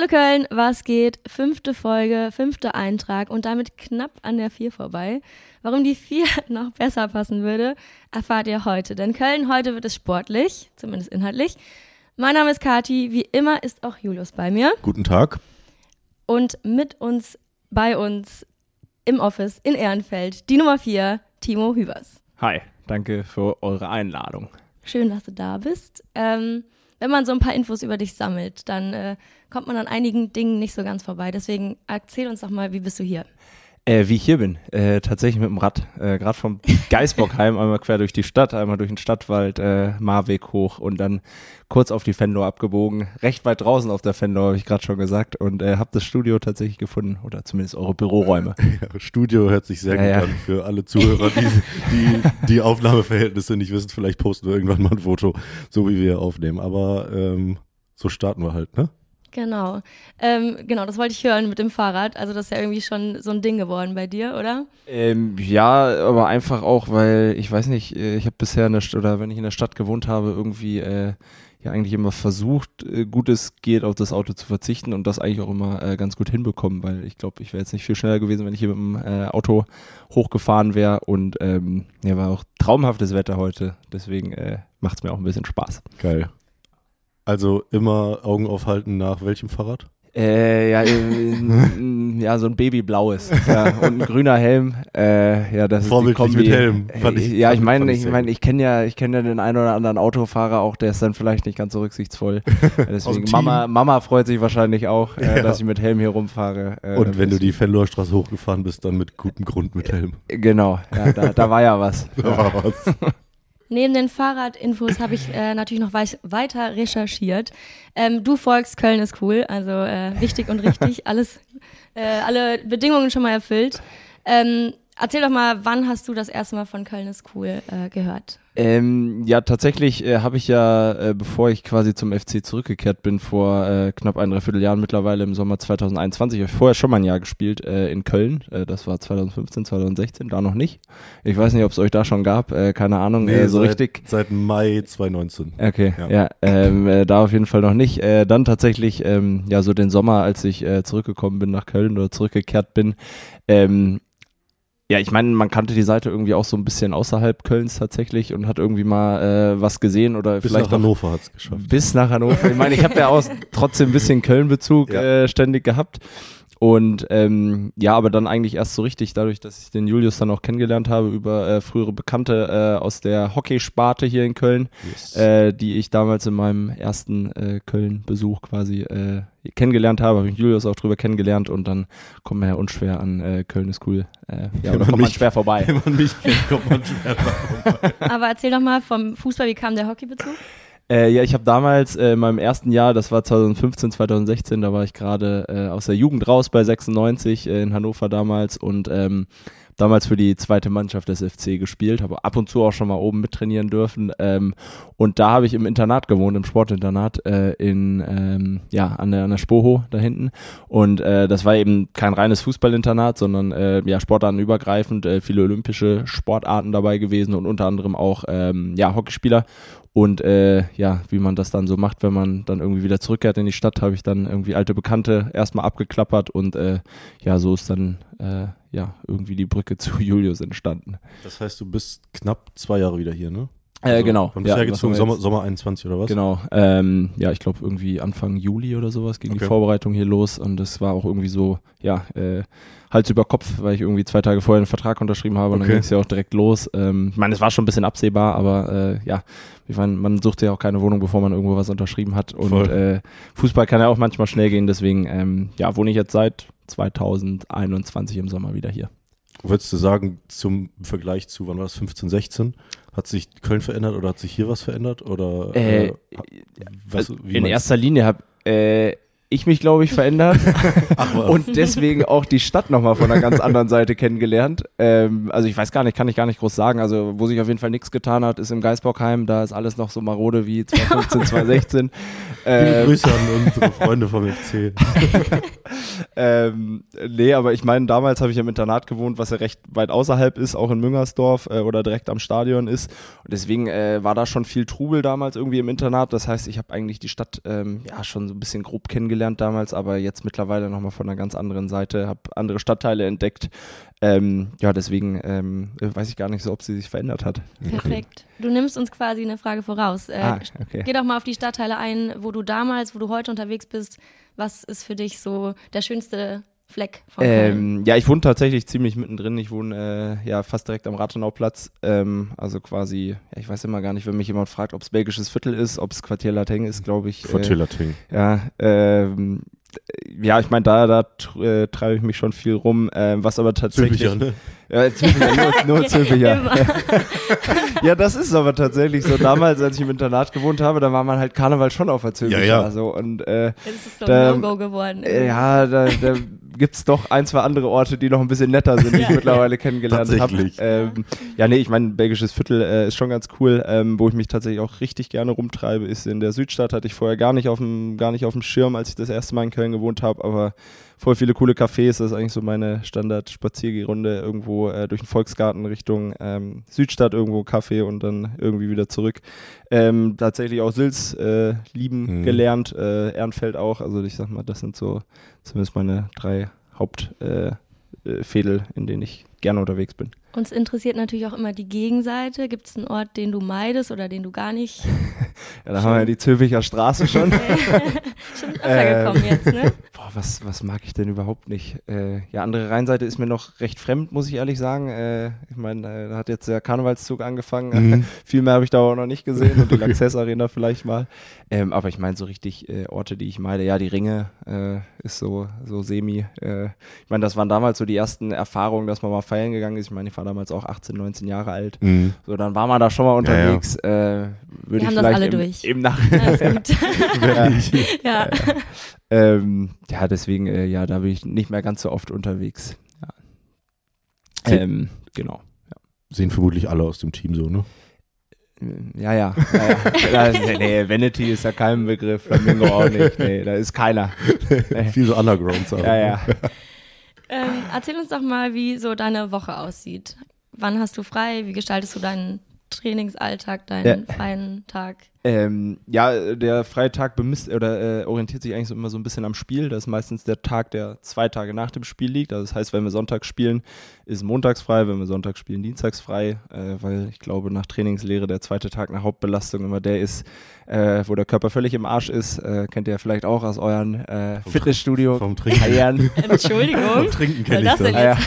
Hallo Köln, was geht? Fünfte Folge, fünfter Eintrag und damit knapp an der vier vorbei. Warum die vier noch besser passen würde, erfahrt ihr heute. Denn Köln, heute wird es sportlich, zumindest inhaltlich. Mein Name ist Kati, wie immer ist auch Julius bei mir. Guten Tag. Und mit uns, bei uns im Office in Ehrenfeld, die Nummer vier, Timo Hübers. Hi, danke für eure Einladung. Schön, dass du da bist. Ähm, wenn man so ein paar Infos über dich sammelt, dann äh, kommt man an einigen Dingen nicht so ganz vorbei. Deswegen erzähl uns doch mal, wie bist du hier? Äh, wie ich hier bin, äh, tatsächlich mit dem Rad, äh, gerade vom Geisbockheim einmal quer durch die Stadt, einmal durch den Stadtwald, äh, Marweg hoch und dann kurz auf die Fendor abgebogen, recht weit draußen auf der Fendor, habe ich gerade schon gesagt, und äh, habe das Studio tatsächlich gefunden oder zumindest eure Büroräume. Ja, Studio hört sich sehr ja, gut ja. an für alle Zuhörer, die, die die Aufnahmeverhältnisse nicht wissen. Vielleicht posten wir irgendwann mal ein Foto, so wie wir aufnehmen. Aber ähm, so starten wir halt, ne? Genau. Ähm, genau, das wollte ich hören mit dem Fahrrad. Also das ist ja irgendwie schon so ein Ding geworden bei dir, oder? Ähm, ja, aber einfach auch, weil ich weiß nicht, äh, ich habe bisher in der St oder wenn ich in der Stadt gewohnt habe, irgendwie äh, ja eigentlich immer versucht, äh, gut es geht, auf das Auto zu verzichten und das eigentlich auch immer äh, ganz gut hinbekommen, weil ich glaube, ich wäre jetzt nicht viel schneller gewesen, wenn ich hier mit dem äh, Auto hochgefahren wäre und ähm, ja, war auch traumhaftes Wetter heute, deswegen äh, macht es mir auch ein bisschen Spaß. Geil. Also immer Augen aufhalten nach welchem Fahrrad? Äh, ja, ja, so ein Babyblaues ja, und ein grüner Helm. Äh, ja, das Vorbildlich ist die Kombi. mit Helm. Fand ich, ja, ich meine, ich meine, ich kenne ja, ich kenne ja den einen oder anderen Autofahrer auch, der ist dann vielleicht nicht ganz so rücksichtsvoll. Deswegen Mama, Mama freut sich wahrscheinlich auch, äh, ja. dass ich mit Helm hier rumfahre. Äh, und wenn du die Fenlorstraße hochgefahren bist, dann mit gutem Grund mit Helm. Genau, ja, da, da war ja was. da war was. Neben den Fahrradinfos habe ich äh, natürlich noch weiter recherchiert. Ähm, du folgst Köln ist cool, also äh, wichtig und richtig, alles, äh, alle Bedingungen schon mal erfüllt. Ähm, erzähl doch mal, wann hast du das erste Mal von Köln ist cool äh, gehört? Ähm, ja, tatsächlich äh, habe ich ja, äh, bevor ich quasi zum FC zurückgekehrt bin, vor äh, knapp ein Dreivierteljahren mittlerweile im Sommer 2021, habe ich vorher schon mal ein Jahr gespielt äh, in Köln. Äh, das war 2015, 2016, da noch nicht. Ich weiß nicht, ob es euch da schon gab, äh, keine Ahnung, nee, so seit, richtig. Seit Mai 2019. Okay, ja, ja ähm, da auf jeden Fall noch nicht. dann tatsächlich, ähm, ja, so den Sommer, als ich zurückgekommen bin nach Köln oder zurückgekehrt bin, ähm, ja, ich meine, man kannte die Seite irgendwie auch so ein bisschen außerhalb Kölns tatsächlich und hat irgendwie mal äh, was gesehen oder bis vielleicht nach Hannover hat es geschafft. Bis nach Hannover. Ich meine, ich habe ja auch trotzdem ein bisschen Köln-Bezug ja. äh, ständig gehabt. Und ähm, ja, aber dann eigentlich erst so richtig, dadurch, dass ich den Julius dann auch kennengelernt habe über äh, frühere Bekannte äh, aus der Hockeysparte hier in Köln, yes. äh, die ich damals in meinem ersten äh, Köln-Besuch quasi äh, kennengelernt habe, habe ich Julius auch drüber kennengelernt und dann kommt man ja unschwer an äh, Köln ist cool. Äh, ja, kommt mich, man schwer vorbei. Wenn man mich kennt, kommt man schwer vorbei. Aber erzähl doch mal vom Fußball, wie kam der Hockeybezug? Äh, ja, ich habe damals äh, in meinem ersten Jahr, das war 2015, 2016, da war ich gerade äh, aus der Jugend raus bei 96 äh, in Hannover damals und ähm, damals für die zweite Mannschaft des FC gespielt, habe ab und zu auch schon mal oben mittrainieren dürfen. Ähm, und da habe ich im Internat gewohnt, im Sportinternat äh, in ähm, ja an der, an der Spoho da hinten. Und äh, das war eben kein reines Fußballinternat, sondern äh, ja Sportartenübergreifend, äh, viele olympische Sportarten dabei gewesen und unter anderem auch ähm, ja Hockeyspieler. Und äh, ja, wie man das dann so macht, wenn man dann irgendwie wieder zurückkehrt in die Stadt, habe ich dann irgendwie alte Bekannte erstmal abgeklappert und äh, ja, so ist dann äh, ja irgendwie die Brücke zu Julius entstanden. Das heißt, du bist knapp zwei Jahre wieder hier, ne? Äh, also, genau. Wann bist ja, gezogen? Sommer, Sommer 21 oder was? Genau. Ähm, ja, ich glaube irgendwie Anfang Juli oder sowas ging okay. die Vorbereitung hier los und das war auch irgendwie so, ja, äh, Hals über Kopf, weil ich irgendwie zwei Tage vorher einen Vertrag unterschrieben habe und dann ging es ja auch direkt los. Ähm, ich meine, es war schon ein bisschen absehbar, aber äh, ja, ich meine, man sucht ja auch keine Wohnung, bevor man irgendwo was unterschrieben hat und äh, Fußball kann ja auch manchmal schnell gehen, deswegen ähm, ja, wohne ich jetzt seit 2021 im Sommer wieder hier. Würdest du sagen, zum Vergleich zu, wann war das, 15, 16, hat sich Köln verändert oder hat sich hier was verändert? Oder äh, äh, was, in erster Linie habe äh, ich mich, glaube ich, verändert Ach, und deswegen auch die Stadt nochmal von einer ganz anderen Seite kennengelernt. Ähm, also ich weiß gar nicht, kann ich gar nicht groß sagen. Also wo sich auf jeden Fall nichts getan hat, ist im Geisbockheim. Da ist alles noch so marode wie 2015, 2016. Ähm, Grüße an unsere Freunde vom FC. ähm, nee, aber ich meine, damals habe ich im Internat gewohnt, was ja recht weit außerhalb ist, auch in Müngersdorf äh, oder direkt am Stadion ist. Und deswegen äh, war da schon viel Trubel damals irgendwie im Internat. Das heißt, ich habe eigentlich die Stadt ähm, ja schon so ein bisschen grob kennengelernt kennengelernt damals, aber jetzt mittlerweile nochmal von einer ganz anderen Seite, habe andere Stadtteile entdeckt. Ähm, ja, deswegen ähm, weiß ich gar nicht so, ob sie sich verändert hat. Perfekt. Du nimmst uns quasi eine Frage voraus. Äh, ah, okay. Geh doch mal auf die Stadtteile ein, wo du damals, wo du heute unterwegs bist. Was ist für dich so der schönste Fleck von ähm, Ja, ich wohne tatsächlich ziemlich mittendrin. Ich wohne äh, ja fast direkt am Rathenauplatz. Ähm, also quasi, ja, ich weiß immer gar nicht, wenn mich jemand fragt, ob es belgisches Viertel ist, ob es Quartier Lateng ist, glaube ich. Quartier äh, Lateng. Ja, ähm, ja, ich meine, da, da äh, treibe ich mich schon viel rum, äh, was aber tatsächlich. Zülpicher, ne? Ja, Zülpicher, nur, nur Zülpicher. ja, das ist aber tatsächlich so. Damals, als ich im Internat gewohnt habe, da war man halt Karneval schon auf der Zülpicher. Ja, ja. So, und, äh, Jetzt ist es so ein No-Go geworden. Äh, ja, da, da gibt es doch ein, zwei andere Orte, die noch ein bisschen netter sind, die ich mittlerweile kennengelernt habe. Ähm, ja, nee, ich meine, belgisches Viertel äh, ist schon ganz cool. Ähm, wo ich mich tatsächlich auch richtig gerne rumtreibe, ist in der Südstadt. Hatte ich vorher gar nicht auf dem, gar nicht auf dem Schirm, als ich das erste Mal in Köln gewohnt habe, aber voll viele coole Cafés. Das ist eigentlich so meine Standard-Spaziergerunde irgendwo äh, durch den Volksgarten Richtung ähm, Südstadt, irgendwo Kaffee und dann irgendwie wieder zurück. Ähm, tatsächlich auch Sils äh, lieben mhm. gelernt, äh, Ehrenfeld auch. Also ich sag mal, das sind so zumindest meine drei Hauptfädel, äh, äh, in denen ich gerne unterwegs bin. Uns interessiert natürlich auch immer die Gegenseite. Gibt es einen Ort, den du meidest oder den du gar nicht? ja, da haben wir ja die Zülpicher Straße schon. schon öfter äh, gekommen jetzt, ne? Boah, was, was mag ich denn überhaupt nicht? Äh, ja, andere Rheinseite ist mir noch recht fremd, muss ich ehrlich sagen. Äh, ich meine, äh, da hat jetzt der Karnevalszug angefangen. Mhm. Viel mehr habe ich da auch noch nicht gesehen und die Lanxess Arena vielleicht mal. Ähm, aber ich meine, so richtig äh, Orte, die ich meide, ja, die Ringe äh, ist so, so semi. ich meine, das waren damals so die ersten Erfahrungen, dass man mal feiern gegangen ist. Ich meine, war damals auch 18, 19 Jahre alt. Mhm. So, dann war man da schon mal unterwegs. Ja, ja. Äh, Wir haben das alle im, durch. Im Nachhinein. ja. ja. Ähm, ja, deswegen, äh, ja, da bin ich nicht mehr ganz so oft unterwegs. Ja. Ähm, genau. Sehen vermutlich alle aus dem Team so, ne? Ja, ja. ja, ja. nee, Vanity ist ja kein Begriff, Flamingo auch nicht. Nee, da ist keiner. Viel so Underground. Ja, ja. Ähm, erzähl uns doch mal, wie so deine Woche aussieht. Wann hast du frei? Wie gestaltest du deinen Trainingsalltag, deinen ja. freien Tag? Ähm, ja, der freie Tag bemisst oder äh, orientiert sich eigentlich so immer so ein bisschen am Spiel. Das ist meistens der Tag, der zwei Tage nach dem Spiel liegt. Also das heißt, wenn wir Sonntag spielen, ist montags frei, wenn wir Sonntag spielen, dienstags frei, äh, weil ich glaube, nach Trainingslehre der zweite Tag nach Hauptbelastung immer der ist, äh, wo der Körper völlig im Arsch ist. Äh, kennt ihr vielleicht auch aus euren äh, Fitnessstudio vom Trinken. Entschuldigung. vom Trinken kenne ich das. Ah, ja.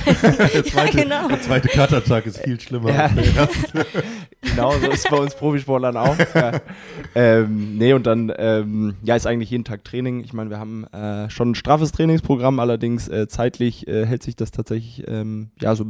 der, zweite, ja, genau. der zweite Katertag ist viel schlimmer. Ja. genau, so ist es bei uns Profisportlern auch. Ähm, nee, und dann, ähm, ja, ist eigentlich jeden Tag Training. Ich meine, wir haben äh, schon ein straffes Trainingsprogramm, allerdings äh, zeitlich äh, hält sich das tatsächlich, ähm, ja, so,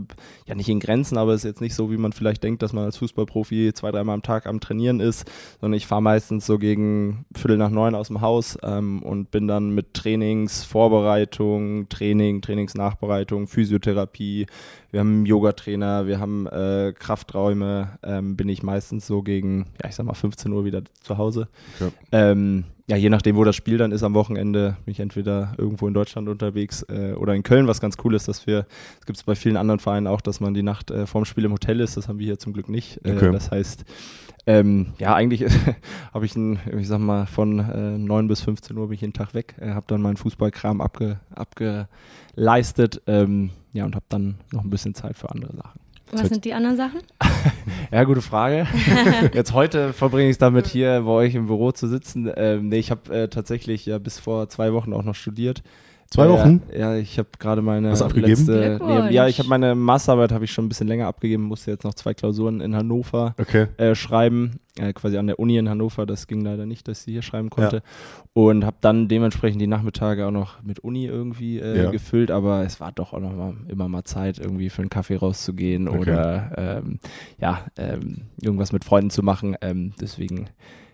ja, nicht in Grenzen, aber es ist jetzt nicht so, wie man vielleicht denkt, dass man als Fußballprofi zwei, dreimal am Tag am Trainieren ist, sondern ich fahre meistens so gegen Viertel nach neun aus dem Haus ähm, und bin dann mit Trainingsvorbereitung, Training, Trainingsnachbereitung, Physiotherapie, wir haben Yoga-Trainer, wir haben äh, Krafträume, ähm, bin ich meistens so gegen, ja, ich sag mal 15 Uhr wieder zu Hause. Ja. Ähm, ja, je nachdem, wo das Spiel dann ist am Wochenende, bin ich entweder irgendwo in Deutschland unterwegs äh, oder in Köln, was ganz cool ist, dass wir, es gibt es bei vielen anderen Vereinen auch, dass man die Nacht äh, vorm Spiel im Hotel ist, das haben wir hier zum Glück nicht. Äh, okay. Das heißt, ähm, ja, eigentlich habe ich, ein, ich sag mal, von äh, 9 bis 15 Uhr bin ich jeden Tag weg, äh, habe dann meinen Fußballkram abge, abgeleistet ähm, ja, und habe dann noch ein bisschen Zeit für andere Sachen. Was sind die anderen Sachen? ja, gute Frage. Jetzt heute verbringe ich es damit, hier bei euch im Büro zu sitzen. Ähm, nee, ich habe äh, tatsächlich ja bis vor zwei Wochen auch noch studiert. Zwei Wochen? Ja, ja ich habe gerade meine Was abgegeben? letzte. Nee, ja, ich habe meine Masterarbeit habe ich schon ein bisschen länger abgegeben, musste jetzt noch zwei Klausuren in Hannover okay. äh, schreiben, äh, quasi an der Uni in Hannover. Das ging leider nicht, dass ich hier schreiben konnte. Ja. Und habe dann dementsprechend die Nachmittage auch noch mit Uni irgendwie äh, ja. gefüllt, aber es war doch auch noch mal, immer mal Zeit, irgendwie für einen Kaffee rauszugehen okay. oder ähm, ja, ähm, irgendwas mit Freunden zu machen. Ähm, deswegen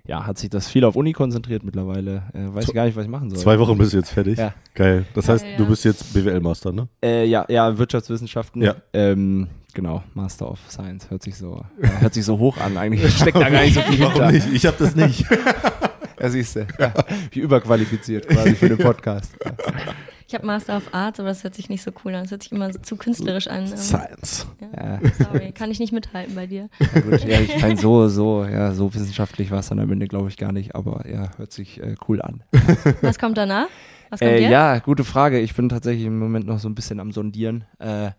ja, hat sich das viel auf Uni konzentriert mittlerweile. Äh, weiß ich gar nicht, was ich machen soll. Zwei Wochen bist du jetzt fertig. Ja. Geil. Das heißt, ja. du bist jetzt BWL-Master, ne? Äh, ja, ja, Wirtschaftswissenschaften. Ja. Ähm, genau, Master of Science. Hört sich so, äh, hört sich so hoch an. Eigentlich steckt da gar nicht so viel Warum nicht? Ich habe das nicht. ja, siehst du. Ja. Wie überqualifiziert quasi für den Podcast. Ich habe Master of Arts, aber das hört sich nicht so cool an. Das hört sich immer zu künstlerisch an. Science. Ja, Sorry, kann ich nicht mithalten bei dir. Ja, gut, ja, ich meine, so, so, ja, so wissenschaftlich war es dann am Ende, glaube ich, gar nicht, aber ja, hört sich äh, cool an. Was kommt danach? Was kommt äh, jetzt? Ja, gute Frage. Ich bin tatsächlich im Moment noch so ein bisschen am Sondieren. Äh,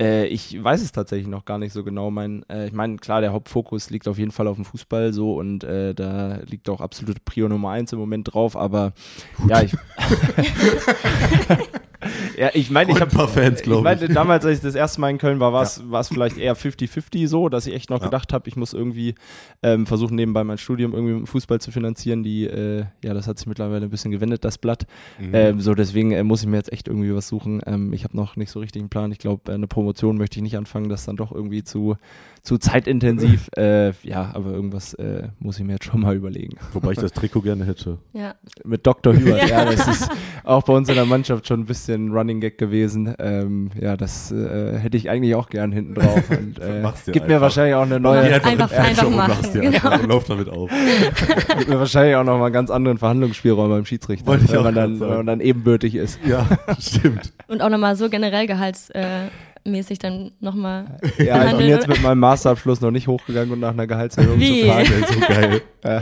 äh, ich weiß es tatsächlich noch gar nicht so genau. Mein, äh, ich meine, klar, der Hauptfokus liegt auf jeden Fall auf dem Fußball so und äh, da liegt auch absolut Prio Nummer eins im Moment drauf, aber Gut. ja, ich. Ja, ich meine, ich habe Fans, ich. meine, damals, als ich das erste Mal in Köln war, war es ja. vielleicht eher 50-50 so, dass ich echt noch ja. gedacht habe, ich muss irgendwie ähm, versuchen, nebenbei mein Studium irgendwie mit Fußball zu finanzieren. Die, äh, ja, das hat sich mittlerweile ein bisschen gewendet, das Blatt. Mhm. Ähm, so, deswegen äh, muss ich mir jetzt echt irgendwie was suchen. Ähm, ich habe noch nicht so richtig einen Plan. Ich glaube, äh, eine Promotion möchte ich nicht anfangen, das dann doch irgendwie zu zu zeitintensiv. äh, ja, aber irgendwas äh, muss ich mir jetzt schon mal überlegen. Wobei ich das Trikot gerne hätte. Ja. Mit Dr. Hubert, ja. ja. das ist auch bei uns in der Mannschaft schon ein bisschen Running Gag gewesen. Ähm, ja, das äh, hätte ich eigentlich auch gern hinten drauf. Und äh, gibt einfach. mir wahrscheinlich auch eine neue. Einfach, einfach, einfach machen. Genau. einfach, lauf damit auf. gibt mir wahrscheinlich auch noch mal einen ganz anderen Verhandlungsspielraum beim Schiedsrichter, Wollte wenn, man dann, wenn man dann ebenbürtig ist. Ja, stimmt. Und auch nochmal so generell Gehalts. Äh, mäßig dann nochmal. Ja, ich bin jetzt mit meinem Masterabschluss noch nicht hochgegangen und nach einer Gehaltserhöhung Wie? zu fragen. So geil. Ja.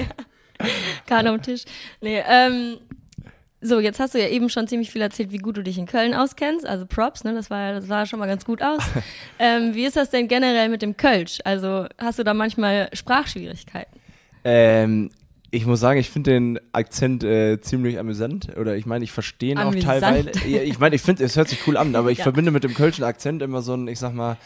Karte am Tisch. Nee, ähm, so, jetzt hast du ja eben schon ziemlich viel erzählt, wie gut du dich in Köln auskennst. Also Props, ne? Das war das sah schon mal ganz gut aus. ähm, wie ist das denn generell mit dem Kölsch? Also hast du da manchmal Sprachschwierigkeiten? Ähm, ich muss sagen, ich finde den Akzent äh, ziemlich amüsant. Oder ich meine, ich verstehe ihn auch teilweise. Ich meine, ich finde, es hört sich cool an, aber ich ja. verbinde mit dem kölschen Akzent immer so einen, ich sag mal,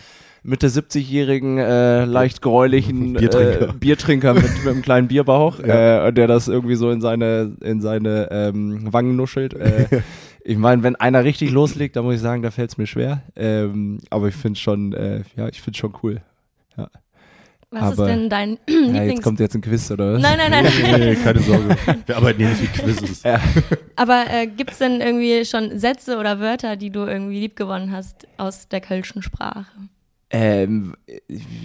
Mitte 70-jährigen, äh, leicht gräulichen Biertrinker, äh, Biertrinker mit, mit einem kleinen Bierbauch, ja. äh, der das irgendwie so in seine, in seine ähm, Wangen nuschelt. Äh, ich meine, wenn einer richtig loslegt, dann muss ich sagen, da fällt es mir schwer. Ähm, aber ich finde schon, äh, ja, ich finde schon cool. Ja. Was aber, ist denn dein ja, Lieblings... Jetzt kommt jetzt ein Quiz, oder was? Nein, nein, nein. nee, nee, keine Sorge. Wir arbeiten hier nicht wie Quizzes. Ja. Aber äh, gibt es denn irgendwie schon Sätze oder Wörter, die du irgendwie liebgewonnen hast aus der kölschen Sprache? Ähm,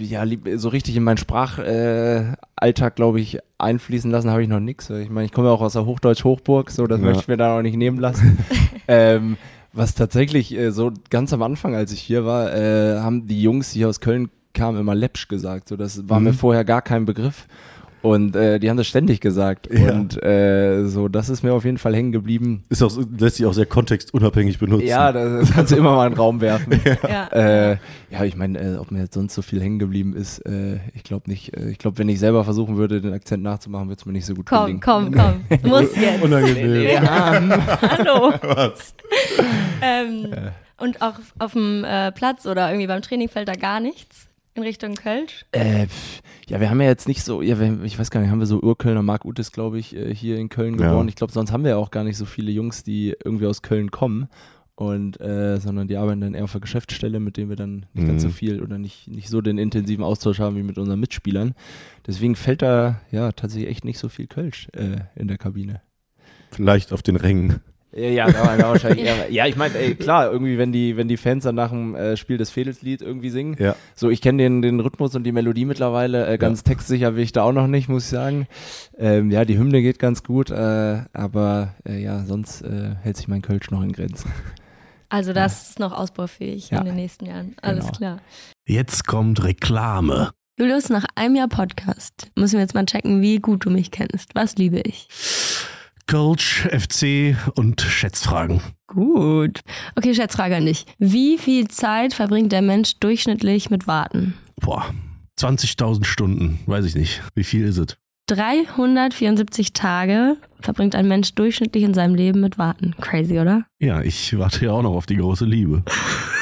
ja, so richtig in meinen Sprachalltag, äh, glaube ich, einfließen lassen habe ich noch nichts. Ich meine, ich komme ja auch aus der Hochdeutsch-Hochburg, so das ja. möchte ich mir da auch nicht nehmen lassen. ähm, was tatsächlich äh, so ganz am Anfang, als ich hier war, äh, haben die Jungs hier aus Köln kam immer Läppsch gesagt. So, das war mhm. mir vorher gar kein Begriff. Und äh, die haben das ständig gesagt. Ja. Und äh, so, das ist mir auf jeden Fall hängen geblieben. Ist auch, lässt sich auch sehr kontextunabhängig benutzen. Ja, das, das kannst du immer mal in den Raum werfen. ja. Äh, ja, ich meine, äh, ob mir jetzt sonst so viel hängen geblieben ist, äh, ich glaube nicht. Äh, ich glaube, wenn ich selber versuchen würde, den Akzent nachzumachen, würde es mir nicht so gut komm, gelingen. Komm, komm, komm. Muss jetzt. Unangenehm. Hallo. Was? ähm, und auch auf dem äh, Platz oder irgendwie beim Training fällt da gar nichts? In Richtung Kölsch? Äh, ja, wir haben ja jetzt nicht so, ja, wir, ich weiß gar nicht, haben wir so Urkölner, Marc Utes, glaube ich, äh, hier in Köln geboren. Ja. Ich glaube, sonst haben wir ja auch gar nicht so viele Jungs, die irgendwie aus Köln kommen. Und, äh, sondern die arbeiten dann eher auf der Geschäftsstelle, mit denen wir dann nicht mhm. ganz so mhm. viel oder nicht, nicht so den intensiven Austausch haben wie mit unseren Mitspielern. Deswegen fällt da ja tatsächlich echt nicht so viel Kölsch äh, in der Kabine. Vielleicht auf den Rängen. Ja, ja, wahrscheinlich eher, ja, ich meine, klar, irgendwie, wenn die, wenn die Fans dann nach dem äh, Spiel des Fedelslied irgendwie singen. Ja. So, ich kenne den, den Rhythmus und die Melodie mittlerweile. Äh, ganz ja. textsicher will ich da auch noch nicht, muss ich sagen. Ähm, ja, die Hymne geht ganz gut, äh, aber äh, ja, sonst äh, hält sich mein Kölsch noch in Grenzen. Also das ja. ist noch ausbaufähig ja. in den nächsten Jahren. Alles genau. klar. Jetzt kommt Reklame. Julius, nach einem Jahr Podcast müssen wir jetzt mal checken, wie gut du mich kennst. Was liebe ich? Coach, FC und Schätzfragen. Gut. Okay, Schätzfrage an dich. Wie viel Zeit verbringt der Mensch durchschnittlich mit Warten? Boah, 20.000 Stunden, weiß ich nicht. Wie viel ist es? 374 Tage verbringt ein Mensch durchschnittlich in seinem Leben mit Warten. Crazy, oder? Ja, ich warte ja auch noch auf die große Liebe.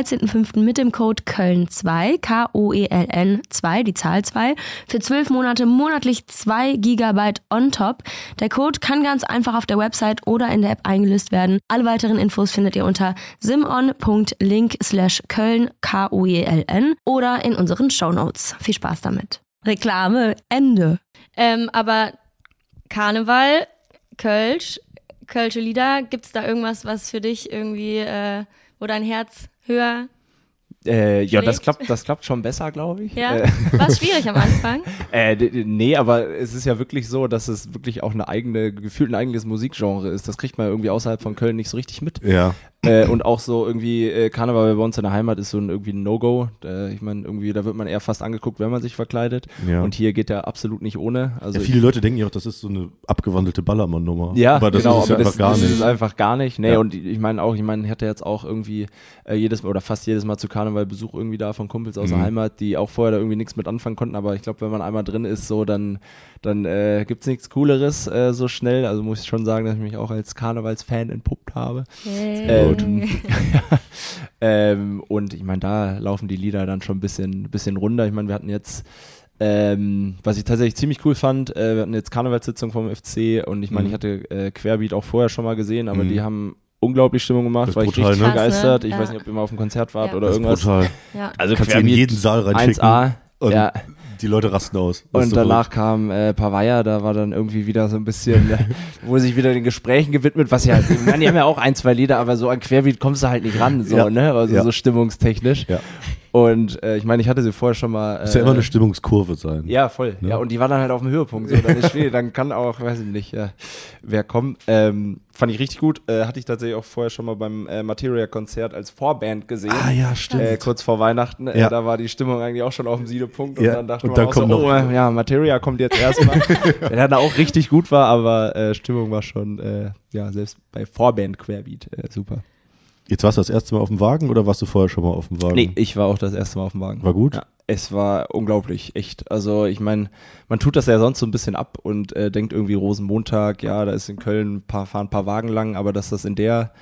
13.05. mit dem Code Köln2, K-O-E-L-N 2, die Zahl 2, für 12 Monate monatlich 2 GB on top. Der Code kann ganz einfach auf der Website oder in der App eingelöst werden. Alle weiteren Infos findet ihr unter simon.link slash Köln, K-O-E-L-N oder in unseren Shownotes. Viel Spaß damit. Reklame, Ende. Ähm, aber Karneval, Kölsch, Kölsche Lieder, gibt's da irgendwas, was für dich irgendwie, äh, wo dein Herz höher Äh, ja, das klappt, das klappt schon besser, glaube ich. Ja, Äh, war schwierig am Anfang. Äh, nee, aber es ist ja wirklich so, dass es wirklich auch eine eigene, gefühlt ein eigenes Musikgenre ist. Das kriegt man irgendwie außerhalb von Köln nicht so richtig mit. Ja. Äh, und auch so irgendwie äh, Karneval bei uns in der Heimat ist so ein irgendwie ein No-Go. Äh, ich meine, irgendwie, da wird man eher fast angeguckt, wenn man sich verkleidet. Ja. Und hier geht der absolut nicht ohne. Also ja, ich- viele Leute denken ja auch, das ist so eine abgewandelte Ballermann-Nummer. Ja, aber das genau, ist es ja aber einfach das, gar das nicht. ist einfach gar nicht. Nee, Ja. und ich meine auch, ich meine, ich hatte jetzt auch irgendwie äh, jedes oder fast jedes Mal zu Karneval Besuch irgendwie da von Kumpels aus Mhm. der Heimat, die auch vorher da irgendwie nichts mit anfangen konnten, aber ich glaube, wenn man einmal drin ist, so, dann, dann äh, gibt's nichts Cooleres äh, so schnell. Also muss ich schon sagen, dass ich mich auch als Karnevalsfan entpuppt habe. Ähm, ähm, und ich meine, da laufen die Lieder dann schon ein bisschen, bisschen runter. Ich meine, wir hatten jetzt, ähm, was ich tatsächlich ziemlich cool fand, äh, wir hatten jetzt Karnevalssitzung vom FC und ich meine, Mhm. ich hatte äh, Querbeat auch vorher schon mal gesehen, aber Mhm. die haben unglaublich Stimmung gemacht, Das war ist ich brutal, richtig ne? Krass, ne? begeistert. Ich Ja. weiß nicht, ob ihr mal auf dem Konzert wart Ja. oder das ist irgendwas. brutal. Ja. Also Kannst du in Querbeat jeden Saal reinschicken 1A. und ja, die Leute rasten aus. Das und danach kam äh, Pavaya, da war dann irgendwie wieder so ein bisschen, äh, wurde sich wieder den Gesprächen gewidmet, was ja, meine, die haben ja auch ein, zwei Lieder, aber so an Querbeat kommst du halt nicht ran, so, Ja. ne, also Ja. so stimmungstechnisch. Ja. Und äh, ich meine, ich hatte sie vorher schon mal. Äh, Muss ja immer eine Stimmungskurve sein. ja, voll. Ne? Ja, und die war dann halt auf dem Höhepunkt. So, dann ist schwierig, dann kann auch, weiß ich nicht, ja, wer kommt. Ähm, fand ich richtig gut. Äh, hatte ich tatsächlich auch vorher schon mal beim äh, Materia-Konzert als Vorband gesehen. Ah ja, stimmt. Äh, kurz vor Weihnachten, äh, Ja. da war die Stimmung eigentlich auch schon auf dem Siedepunkt Ja, und dann dachte und man dann auch kommt so, noch- oh, äh, ja, Materia kommt jetzt erstmal. Der dann auch richtig gut war, aber äh, Stimmung war schon, äh, ja, selbst bei Vorband Querbeat, äh, super. Jetzt warst du das erste Mal auf dem Wagen oder warst du vorher schon mal auf dem Wagen? Nee, ich war auch das erste Mal auf dem Wagen. War gut? Ja, es war unglaublich, echt. Also ich meine, man tut das ja sonst so ein bisschen ab und äh, denkt irgendwie Rosenmontag, ja, da ist in Köln ein paar, fahren ein paar Wagen lang, aber dass das in der,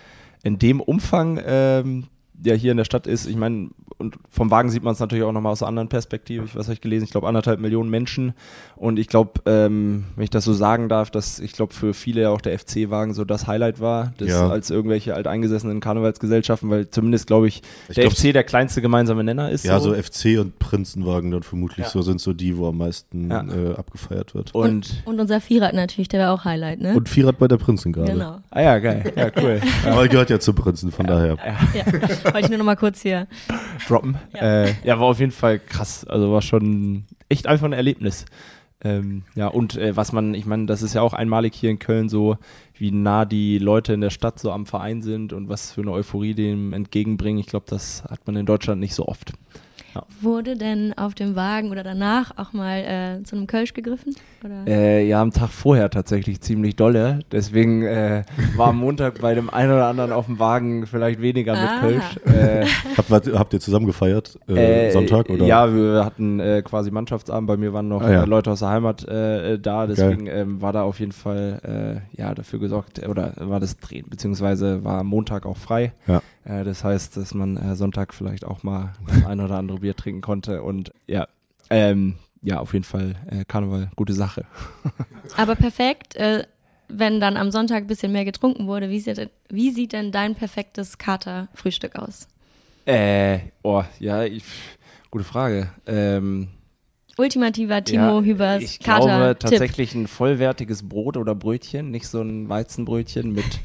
in dem Umfang ähm, ja hier in der Stadt ist, ich meine, und vom Wagen sieht man es natürlich auch nochmal aus einer anderen Perspektive. Ich was habe ich gelesen? Ich glaube anderthalb Millionen Menschen und ich glaube, ähm, wenn ich das so sagen darf, dass ich glaube für viele ja auch der FC-Wagen so das Highlight war, das Ja. als irgendwelche alteingesessenen Karnevalsgesellschaften, weil zumindest glaube ich, Ich der glaub, FC der kleinste gemeinsame Nenner ist. Ja, so FC und Prinzenwagen dann vermutlich Ja. so sind so die, wo am meisten Ja. äh, abgefeiert wird. und Und unser Vierrad natürlich, der war auch Highlight, ne? Und Vierrad bei der Prinzengarde. genau. Ah ja, geil. Ja, cool. Aber gehört ja zum Prinzen, von daher. Ja. Wollte ich nur noch mal kurz hier. Droppen. Ja. Äh, ja, war auf jeden Fall krass. Also war schon echt einfach ein Erlebnis. Ähm, ja, und äh, was man, ich meine, das ist ja auch einmalig hier in Köln so, wie nah die Leute in der Stadt so am Verein sind und was für eine Euphorie dem entgegenbringen. Ich glaube, das hat man in Deutschland nicht so oft. Wurde denn auf dem Wagen oder danach auch mal äh, zu einem Kölsch gegriffen? Oder? Äh, ja, am Tag vorher tatsächlich ziemlich dolle. Deswegen äh, war am Montag bei dem einen oder anderen auf dem Wagen vielleicht weniger mit Aha. Kölsch. Äh, Habt, wat- habt ihr zusammen gefeiert? Äh, Äh, Sonntag? Oder? Ja, wir hatten äh, quasi Mannschaftsabend. Bei mir waren noch Ah, ja. Leute aus der Heimat da. Deswegen ähm, war da auf jeden Fall äh, ja dafür gesorgt oder war das Drehen beziehungsweise war am Montag auch frei. Ja. Äh, das heißt, dass man äh, Sonntag vielleicht auch mal das ein oder andere Bier trinken konnte und ja. Ähm, ja, auf jeden Fall äh, Karneval, gute Sache. Aber perfekt, äh, wenn dann am Sonntag ein bisschen mehr getrunken wurde, wie sieht, wie sieht denn dein perfektes Kater-Frühstück aus? Äh, oh, ja, ich, gute Frage. Ähm, Ultimativer Timo Ja, Hübers Ich glaube tatsächlich ein vollwertiges Brot oder Brötchen, nicht so ein Weizenbrötchen mit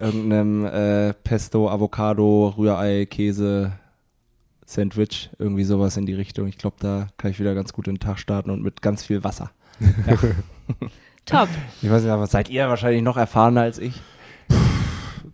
irgendeinem äh, Pesto, Avocado, Rührei, Käse, Sandwich, irgendwie sowas in die Richtung. Ich glaube, da kann ich wieder ganz gut in den Tag starten und mit ganz viel Wasser. Top. Ich weiß nicht, aber seid ihr wahrscheinlich noch erfahrener als ich?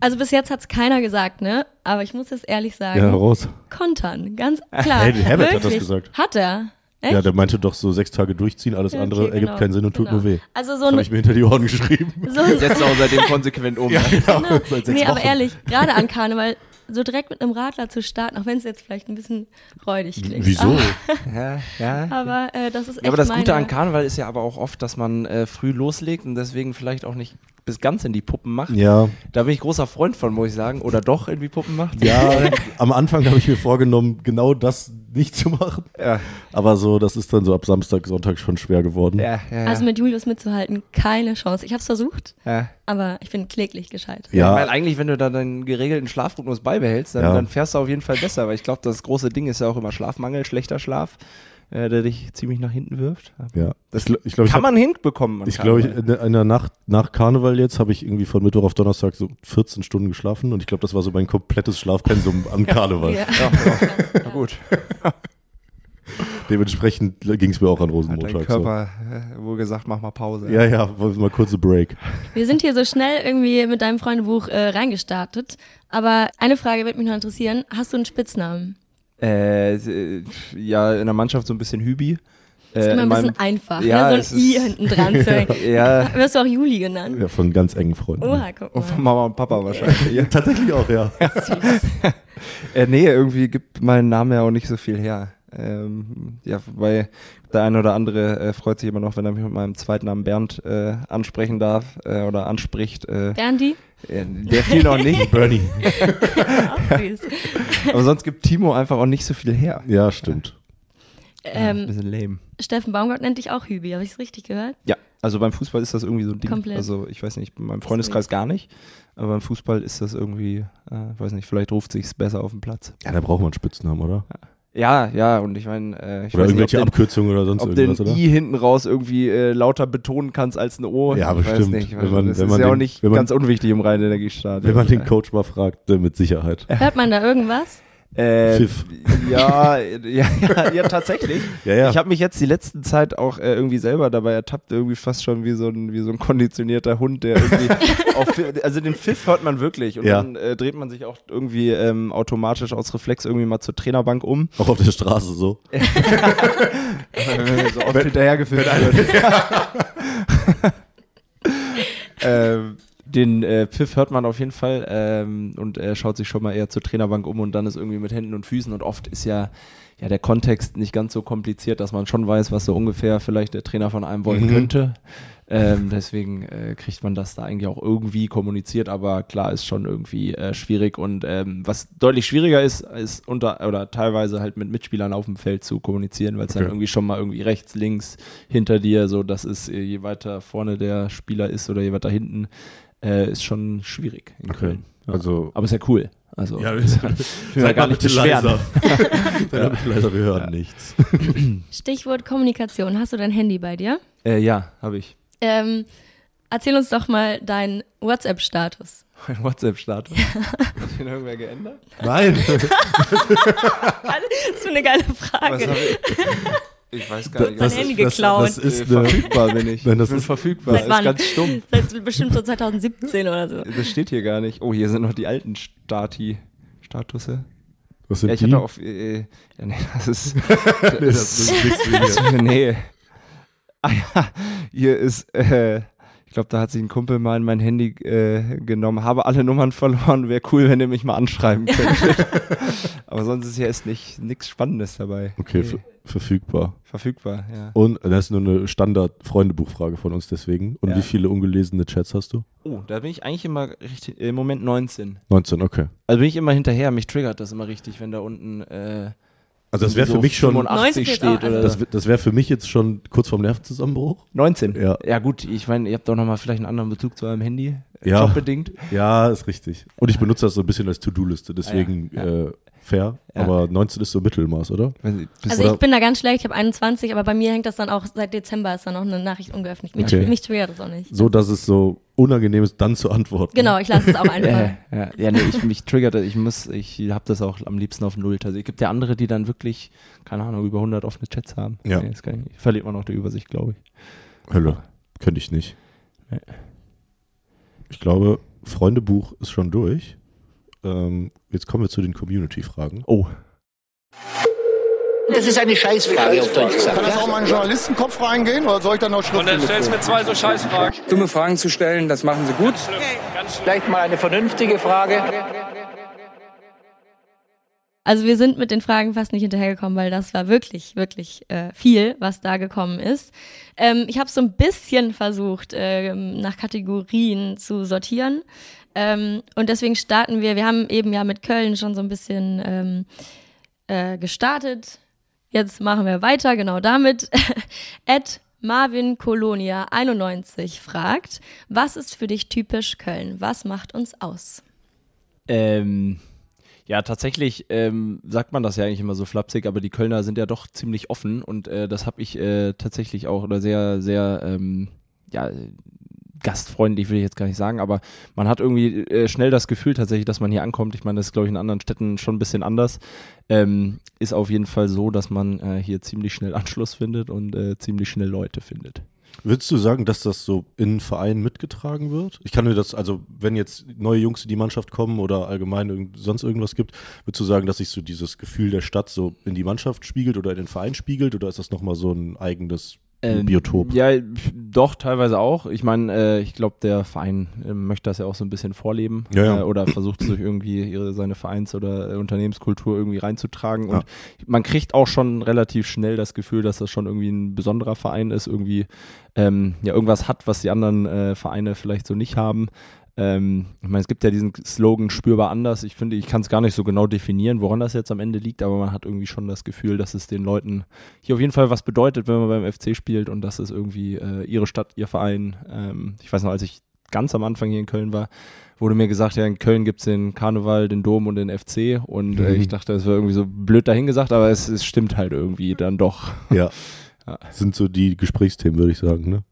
Also bis jetzt hat's keiner gesagt, ne? Aber ich muss jetzt ehrlich sagen, Ja, raus. kontern, ganz klar. Hey, Herbert hat das gesagt. Hat er? Echt? Ja, der meinte doch so sechs Tage durchziehen, alles Ja, andere okay, ergibt genau, keinen Sinn und tut genau. nur weh. Also so Das habe ein, ich mir hinter die Ohren geschrieben. so Setzt auch seitdem konsequent um. Ja, genau. Genau. Seit sechs Nee, aber Wochen. ehrlich, gerade an Karneval, so direkt mit einem Radler zu starten, auch wenn es jetzt vielleicht ein bisschen räudig klingt. Wieso? ja, ja. Aber äh, das ist echt Ja, aber das Gute meine, an Karneval ist ja aber auch oft, dass man äh, früh loslegt und deswegen vielleicht auch nicht bis ganz in die Puppen macht. Ja, Da bin ich großer Freund von, muss ich sagen. Oder doch in die Puppen macht. ja am Anfang habe ich mir vorgenommen, genau das nicht zu machen. Ja, Aber so, das ist dann so ab Samstag, Sonntag schon schwer geworden. ja, ja. Also mit Julius mitzuhalten, keine Chance. Ich habe es versucht, ja. aber ich bin kläglich gescheitert. Ja. Ja. Weil eigentlich, wenn du da deinen geregelten Schlafrhythmus beibehältst, dann, Ja. dann fährst du auf jeden Fall besser. Weil ich glaube, das große Ding ist ja auch immer Schlafmangel, schlechter Schlaf, äh, der dich ziemlich nach hinten wirft. Ja. Das ich, gl- ich glaube, ich Kann hab- man hinbekommen. an Ich glaube, in der- in der Nacht nach Karneval jetzt habe ich irgendwie von Mittwoch auf Donnerstag so 14 Stunden geschlafen und ich glaube, das war so mein komplettes Schlafpensum an Karneval. Ja. Ja, ja. Na gut. Dementsprechend ging es mir auch an Hat dein Rosenmontag. Körper äh, wohl gesagt, mach mal Pause. So. Ja, ja, mal kurze Break. Wir sind hier so schnell irgendwie mit deinem Freundebuch äh, reingestartet. Aber eine Frage wird mich noch interessieren. Hast du einen Spitznamen? Äh, ja, in der Mannschaft so ein bisschen Hübi. Ist Äh, immer ein bisschen einfach. Ja, ne? So ein I ist- hinten dran. zu. Ja, Wirst du auch Juli genannt? Ja, von ganz engen Freunden. Oha, guck und von mal. Mama und Papa wahrscheinlich. Ja, tatsächlich auch, ja. Äh, nee, irgendwie gibt mein Name ja auch nicht so viel her. Ähm, ja, weil der eine oder andere äh, freut sich immer noch, wenn er mich mit meinem zweiten Namen Bernd äh, ansprechen darf äh, oder anspricht. Äh, Berndi? äh, der viel noch nicht. Bernie. Aber sonst gibt Timo einfach auch nicht so viel her. Ja, stimmt. Ein Ähm, bisschen lame. Steffen Baumgart nennt dich auch Hübi. Habe ich es richtig gehört? Ja, also beim Fußball ist das irgendwie so ein Ding. Komplett. Also ich weiß nicht, in meinem Freundeskreis gar nicht. Aber beim Fußball ist das irgendwie, äh, weiß nicht, vielleicht ruft sich's besser auf den Platz. Ja, da braucht man einen Spitznamen, oder? Ja, ja, und ich meine, äh, ich Oder weiß nicht, ob irgendwelche den, Abkürzungen oder sonst ob den irgendwas, oder? I hinten raus irgendwie äh, lauter betonen kannst als ein O. Ja, ich weiß bestimmt. nicht. Wenn man- das wenn ist man ja auch den- nicht wenn man- ganz unwichtig im reinen Energiestadion. Wenn man den Coach mal fragt, äh, mit Sicherheit. Hört man da irgendwas? Äh, Pfiff. ja, ja, ja, ja, tatsächlich. Ja, ja. Ich habe mich jetzt die letzten Zeit auch äh, irgendwie selber dabei ertappt, irgendwie fast schon wie so ein, wie so ein konditionierter Hund, der irgendwie auf, Pfiff- also den Pfiff hört man wirklich und dann äh, dreht man sich auch irgendwie ähm, automatisch aus Reflex irgendwie mal zur Trainerbank um. Auch auf der Straße so. so oft hinterhergeführt wird. ähm, den äh, Pfiff hört man auf jeden Fall ähm, und er schaut sich schon mal eher zur Trainerbank um und dann ist irgendwie mit Händen und Füßen und oft ist ja, ja der Kontext nicht ganz so kompliziert, dass man schon weiß, was so ungefähr vielleicht der Trainer von einem wollen Mhm. könnte. Ähm, deswegen äh, kriegt man das da eigentlich auch irgendwie kommuniziert, aber klar ist schon irgendwie äh, schwierig und ähm, was deutlich schwieriger ist, ist unter oder teilweise halt mit Mitspielern auf dem Feld zu kommunizieren, weil es dann Okay. irgendwie schon mal irgendwie rechts, links, hinter dir, so das ist, äh, je weiter vorne der Spieler ist oder je weiter hinten, äh, ist schon schwierig in Okay. Köln. Ja. Also, aber ist ja cool. Also Ja, ja, ich will ja gar nicht beschweren. Mal bitte leiser, wir hören nichts. Stichwort Kommunikation. Hast du dein Handy bei dir? Äh, ja, habe ich. Ähm, erzähl uns doch mal deinen WhatsApp-Status. Mein WhatsApp-Status. Hat den irgendwer geändert? Nein. Das ist eine geile Frage. Was ich? Weiß gar nicht. Das- Handy geklaut. Das, das ist Äh, eine, verfügbar bin ich. Nein, das bin ist- verfügbar. Seit ist wann? ganz stumm. Seit bestimmt so 2017 oder so. Das steht hier gar nicht. Oh, hier sind noch die alten Stati. Statusse. was sind Ja, ich die? hatte auf. Äh, ja, nee, das ist. nee, das ist nichts das ist nee. Ah ja, hier ist. Äh, ich glaube, da hat sich ein Kumpel mal in mein Handy äh, genommen. Habe alle Nummern verloren. Wäre cool, wenn ihr mich mal anschreiben könntet. Aber sonst ist hier ist nicht nichts Spannendes dabei. Okay, Nee, ver verfügbar. verfügbar, ja. Und das ist nur eine Standard-Freundebuchfrage von uns deswegen. Und Ja. wie viele ungelesene Chats hast du? Oh, da bin ich eigentlich immer richtig. Im Moment 19. 19, okay. Also bin ich immer hinterher. Mich triggert das immer richtig, wenn da unten. Äh, Also das wäre so für mich schon, 85 19 steht also oder das, das wäre für mich jetzt schon kurz vorm Nervenzusammenbruch. 19. Ja. Ja gut, ich meine, ihr habt doch nochmal vielleicht einen anderen Bezug zu eurem Handy, Ja. jobbedingt. Ja, ist richtig. Und ich benutze das so ein bisschen als To-Do-Liste, deswegen Ah, ja. Äh, fair. Ja. Aber 19 ist so Mittelmaß, oder? Ich, bist Also ich bin da ganz schlecht, ich habe 21, aber bei mir hängt das dann auch, seit Dezember ist dann noch eine Nachricht ungeöffnet. Mich, Okay. mich triggert das auch nicht. So, dass es so unangenehm ist, dann zu antworten. Genau, ich lasse es auch einfach. äh, ja, ja, nee, ich, mich triggert das. Ich muss, ich habe das auch am liebsten auf Null. Also es gibt ja andere, die dann wirklich, keine Ahnung, über 100 offene Chats haben. Ja. Nee, das kann ich nicht. Verliert man auch die Übersicht, glaube ich. Hölle. Könnte ich nicht. Nee. Ich glaube, Freundebuch ist schon durch. Ähm, jetzt kommen wir zu den Community-Fragen. Oh. Das ist eine Scheißfrage auf Deutsch gesagt. Kann das auch mal in den Journalistenkopf reingehen oder soll ich dann noch Und dann schriftlich stellst du mir zwei so Scheißfragen. Dumme Fragen zu stellen, das machen sie gut. Vielleicht mal eine vernünftige Frage. also wir sind mit den Fragen fast nicht hinterhergekommen, weil das war wirklich, wirklich äh, viel, was da gekommen ist. Ähm, ich habe so ein bisschen versucht, ähm, nach Kategorien zu sortieren. Ähm, und deswegen starten wir, wir haben eben ja mit Köln schon so ein bisschen ähm, äh, gestartet. Jetzt machen wir weiter, genau damit. Ed Marvin Colonia 91 fragt, was ist für dich typisch Köln? Was macht uns aus? Ähm, ja, tatsächlich ähm, sagt man das ja eigentlich immer so flapsig, aber die Kölner sind ja doch ziemlich offen und äh, das habe ich äh, tatsächlich auch oder sehr, sehr, ähm, ja, gastfreundlich will ich jetzt gar nicht sagen, aber man hat irgendwie äh, schnell das Gefühl tatsächlich, dass man hier ankommt. Ich meine, das ist glaube ich in anderen Städten schon ein bisschen anders. Ähm, ist auf jeden Fall so, dass man äh, hier ziemlich schnell Anschluss findet und äh, ziemlich schnell Leute findet. Würdest du sagen, dass das so in Vereinen mitgetragen wird? Ich kann mir das, also wenn jetzt neue Jungs in die Mannschaft kommen oder allgemein irgend, sonst irgendwas gibt, würdest du sagen, dass sich so dieses Gefühl der Stadt so in die Mannschaft spiegelt oder in den Verein spiegelt oder ist das nochmal so ein eigenes Ähm, Biotop? Ja, doch, teilweise auch. Ich meine, äh, ich glaube, der Verein äh, möchte das ja auch so ein bisschen vorleben Ja, ja. Äh, oder versucht durch irgendwie ihre, seine Vereins- oder äh, Unternehmenskultur irgendwie reinzutragen. Ja. Und man kriegt auch schon relativ schnell das Gefühl, dass das schon irgendwie ein besonderer Verein ist, irgendwie ähm, ja irgendwas hat, was die anderen äh, Vereine vielleicht so nicht haben. Ähm, ich meine, es gibt ja diesen Slogan spürbar anders. Ich finde, ich kann es gar nicht so genau definieren, woran das jetzt am Ende liegt, aber man hat irgendwie schon das Gefühl, dass es den Leuten hier auf jeden Fall was bedeutet, wenn man beim FC spielt und das ist irgendwie äh, ihre Stadt, ihr Verein. Ähm, ich weiß noch, als ich ganz am Anfang hier in Köln war, wurde mir gesagt, ja, in Köln gibt's den Karneval, den Dom und den FC und äh, Mhm. ich dachte, das wäre irgendwie so blöd dahingesagt, aber es, es stimmt halt irgendwie dann doch. Ja. Ja. Sind so die Gesprächsthemen, würde ich sagen, ne?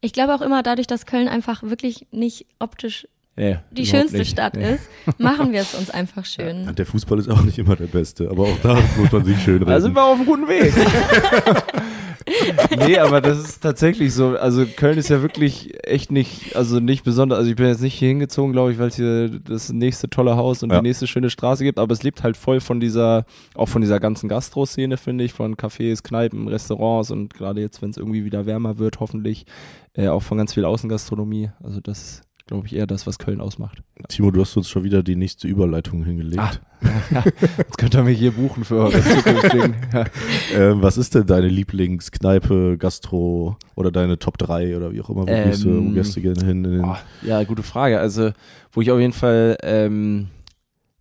Ich glaube auch immer, dadurch, dass Köln einfach wirklich nicht optisch Nee, die schönste nicht. Stadt Nee. ist, machen wir es uns einfach schön. Und der Fußball ist auch nicht immer der beste, aber auch da muss man sich schön reden. Da sind wir auf einem guten Weg. nee, aber das ist tatsächlich so. Also Köln ist ja wirklich echt nicht, also nicht besonders. Also ich bin jetzt nicht hier hingezogen, glaube ich, weil es hier das nächste tolle Haus und Ja. die nächste schöne Straße gibt, aber es lebt halt voll von dieser, auch von dieser ganzen Gastro-Szene, finde ich, von Cafés, Kneipen, Restaurants und gerade jetzt, wenn es irgendwie wieder wärmer wird, hoffentlich, äh, auch von ganz viel Außengastronomie. Also das ist, glaube ich, eher das, was Köln ausmacht. Timo, du hast uns schon wieder die nächste Überleitung hingelegt. Ah. ja, jetzt könnt ihr mich hier buchen für eure zukünftigen. Ja. Ähm, was ist denn deine Lieblingskneipe, Gastro oder deine Top 3 oder wie auch immer, wo Ähm, gehst du, wo gehst du gerne hin? In den, Oh, ja, gute Frage. Also, wo ich auf jeden Fall, ähm,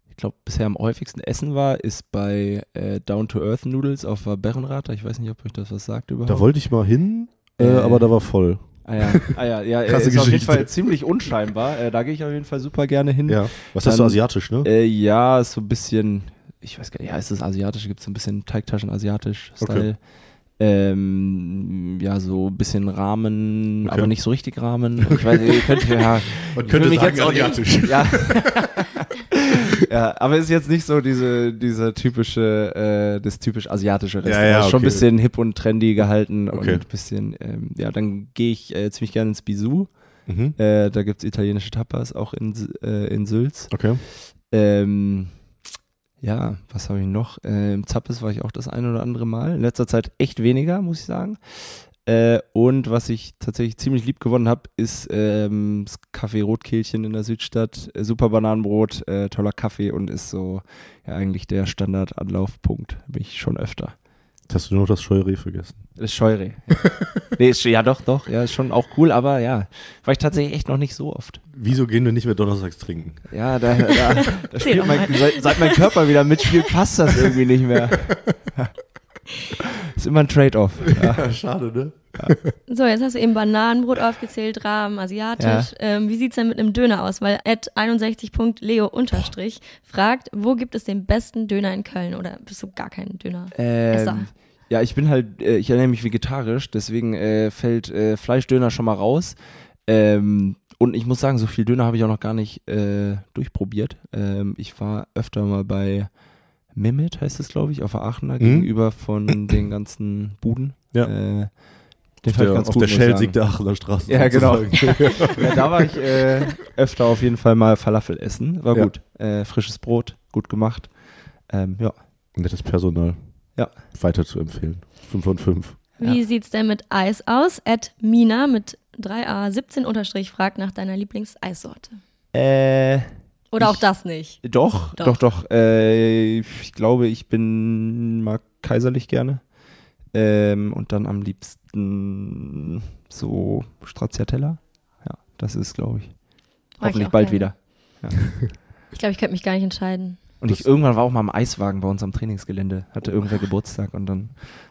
ich glaube, bisher am häufigsten essen war, ist bei äh, Down to Earth Noodles auf Berrenrater. Ich weiß nicht, ob euch das was sagt überhaupt. da wollte ich mal hin, äh, Äh, aber da war voll. Ah ja, ah ja, ja Krasse ist auf jeden Geschichte. Fall ziemlich unscheinbar. Äh, da gehe ich auf jeden Fall super gerne hin. Ja. Was hast du Dann- asiatisch, ne? Äh, ja, ist so ein bisschen, ich weiß gar nicht, ja, ist das asiatisch? Gibt es so ein bisschen Teigtaschen asiatisch Style? Ähm, ja, so ein bisschen Rahmen, Okay. aber nicht so richtig Rahmen. Ich weiß, ihr könnt, ja, mich jetzt auch nicht- Ja. ja, aber ist jetzt nicht so diese, diese typische, äh, das typisch asiatische Restaurant. ja, Ist schon ein okay. bisschen hip und trendy gehalten Okay. und ein bisschen, ähm, ja, dann gehe ich äh, ziemlich gerne ins Bisou. Mhm. Äh, da gibt's italienische Tapas, auch in, äh, in Sülz. Okay. Ähm, ja, was habe ich noch? Äh, Im Zappes war ich auch das ein oder andere Mal. In letzter Zeit echt weniger, muss ich sagen. Äh, und was ich tatsächlich ziemlich lieb gewonnen habe, ist ähm, das Café Rotkehlchen in der Südstadt. Äh, super Bananenbrot, äh, toller Kaffee und ist so ja, eigentlich der Standardanlaufpunkt. Bin ich schon öfter. Jetzt hast du nur noch das Scheureh vergessen. Das ist Scheure. Ja. nee, ist, ja, doch, doch. Ja, ist schon auch cool, aber ja, war ich tatsächlich echt noch nicht so oft. Wieso gehen wir nicht mehr donnerstags trinken? Ja, da, da, da spielt mein, seit, seit mein Körper wieder mitspielt, passt das irgendwie nicht mehr. Ist immer ein Trade-off. Ja. schade, ne? So, jetzt hast du eben Bananenbrot aufgezählt, Rahmen, asiatisch. Ähm, wie sieht's denn mit einem Döner aus? Weil at 61.leo unterstrich fragt, wo gibt es den besten Döner in Köln? Oder bist du gar kein Döner? Ähm, ja, ich bin halt, äh, ich ernähre mich vegetarisch, deswegen äh, fällt äh, Fleischdöner schon mal raus. Ähm, und ich muss sagen, so viel Döner habe ich auch noch gar nicht äh, durchprobiert. Ähm, ich war öfter mal bei Mehmet, heißt es, glaube ich, auf der Aachener, Mhm. gegenüber von den ganzen Buden. Ja. Äh, den Auf fand ich der, ganz auf gut, der. Schelsig der Aachener Straße. Ja, genau. Ja, da war ich äh, öfter auf jeden Fall mal Falafel essen. War Ja. gut. Äh, frisches Brot, gut gemacht. Ähm, ja. Nettes Personal. Ja. Weiter zu empfehlen. 5 von 5. Wie sieht's denn mit Eis aus? At Mina mit 3a17 unterstrich fragt nach deiner Lieblingseissorte. Äh, Oder auch Ich- das nicht? Doch, Doch. doch, doch. Äh, ich glaube, ich bin mag kaiserlich gerne. Ähm, und dann am liebsten so Stracciatella. Ja, das ist, glaube ich. Mag ich Hoffentlich auch bald gerne. wieder. Ich glaube, ich könnte mich gar nicht entscheiden. Und ich irgendwann war auch mal am Eiswagen bei uns am Trainingsgelände. Hatte irgendwer Geburtstag und dann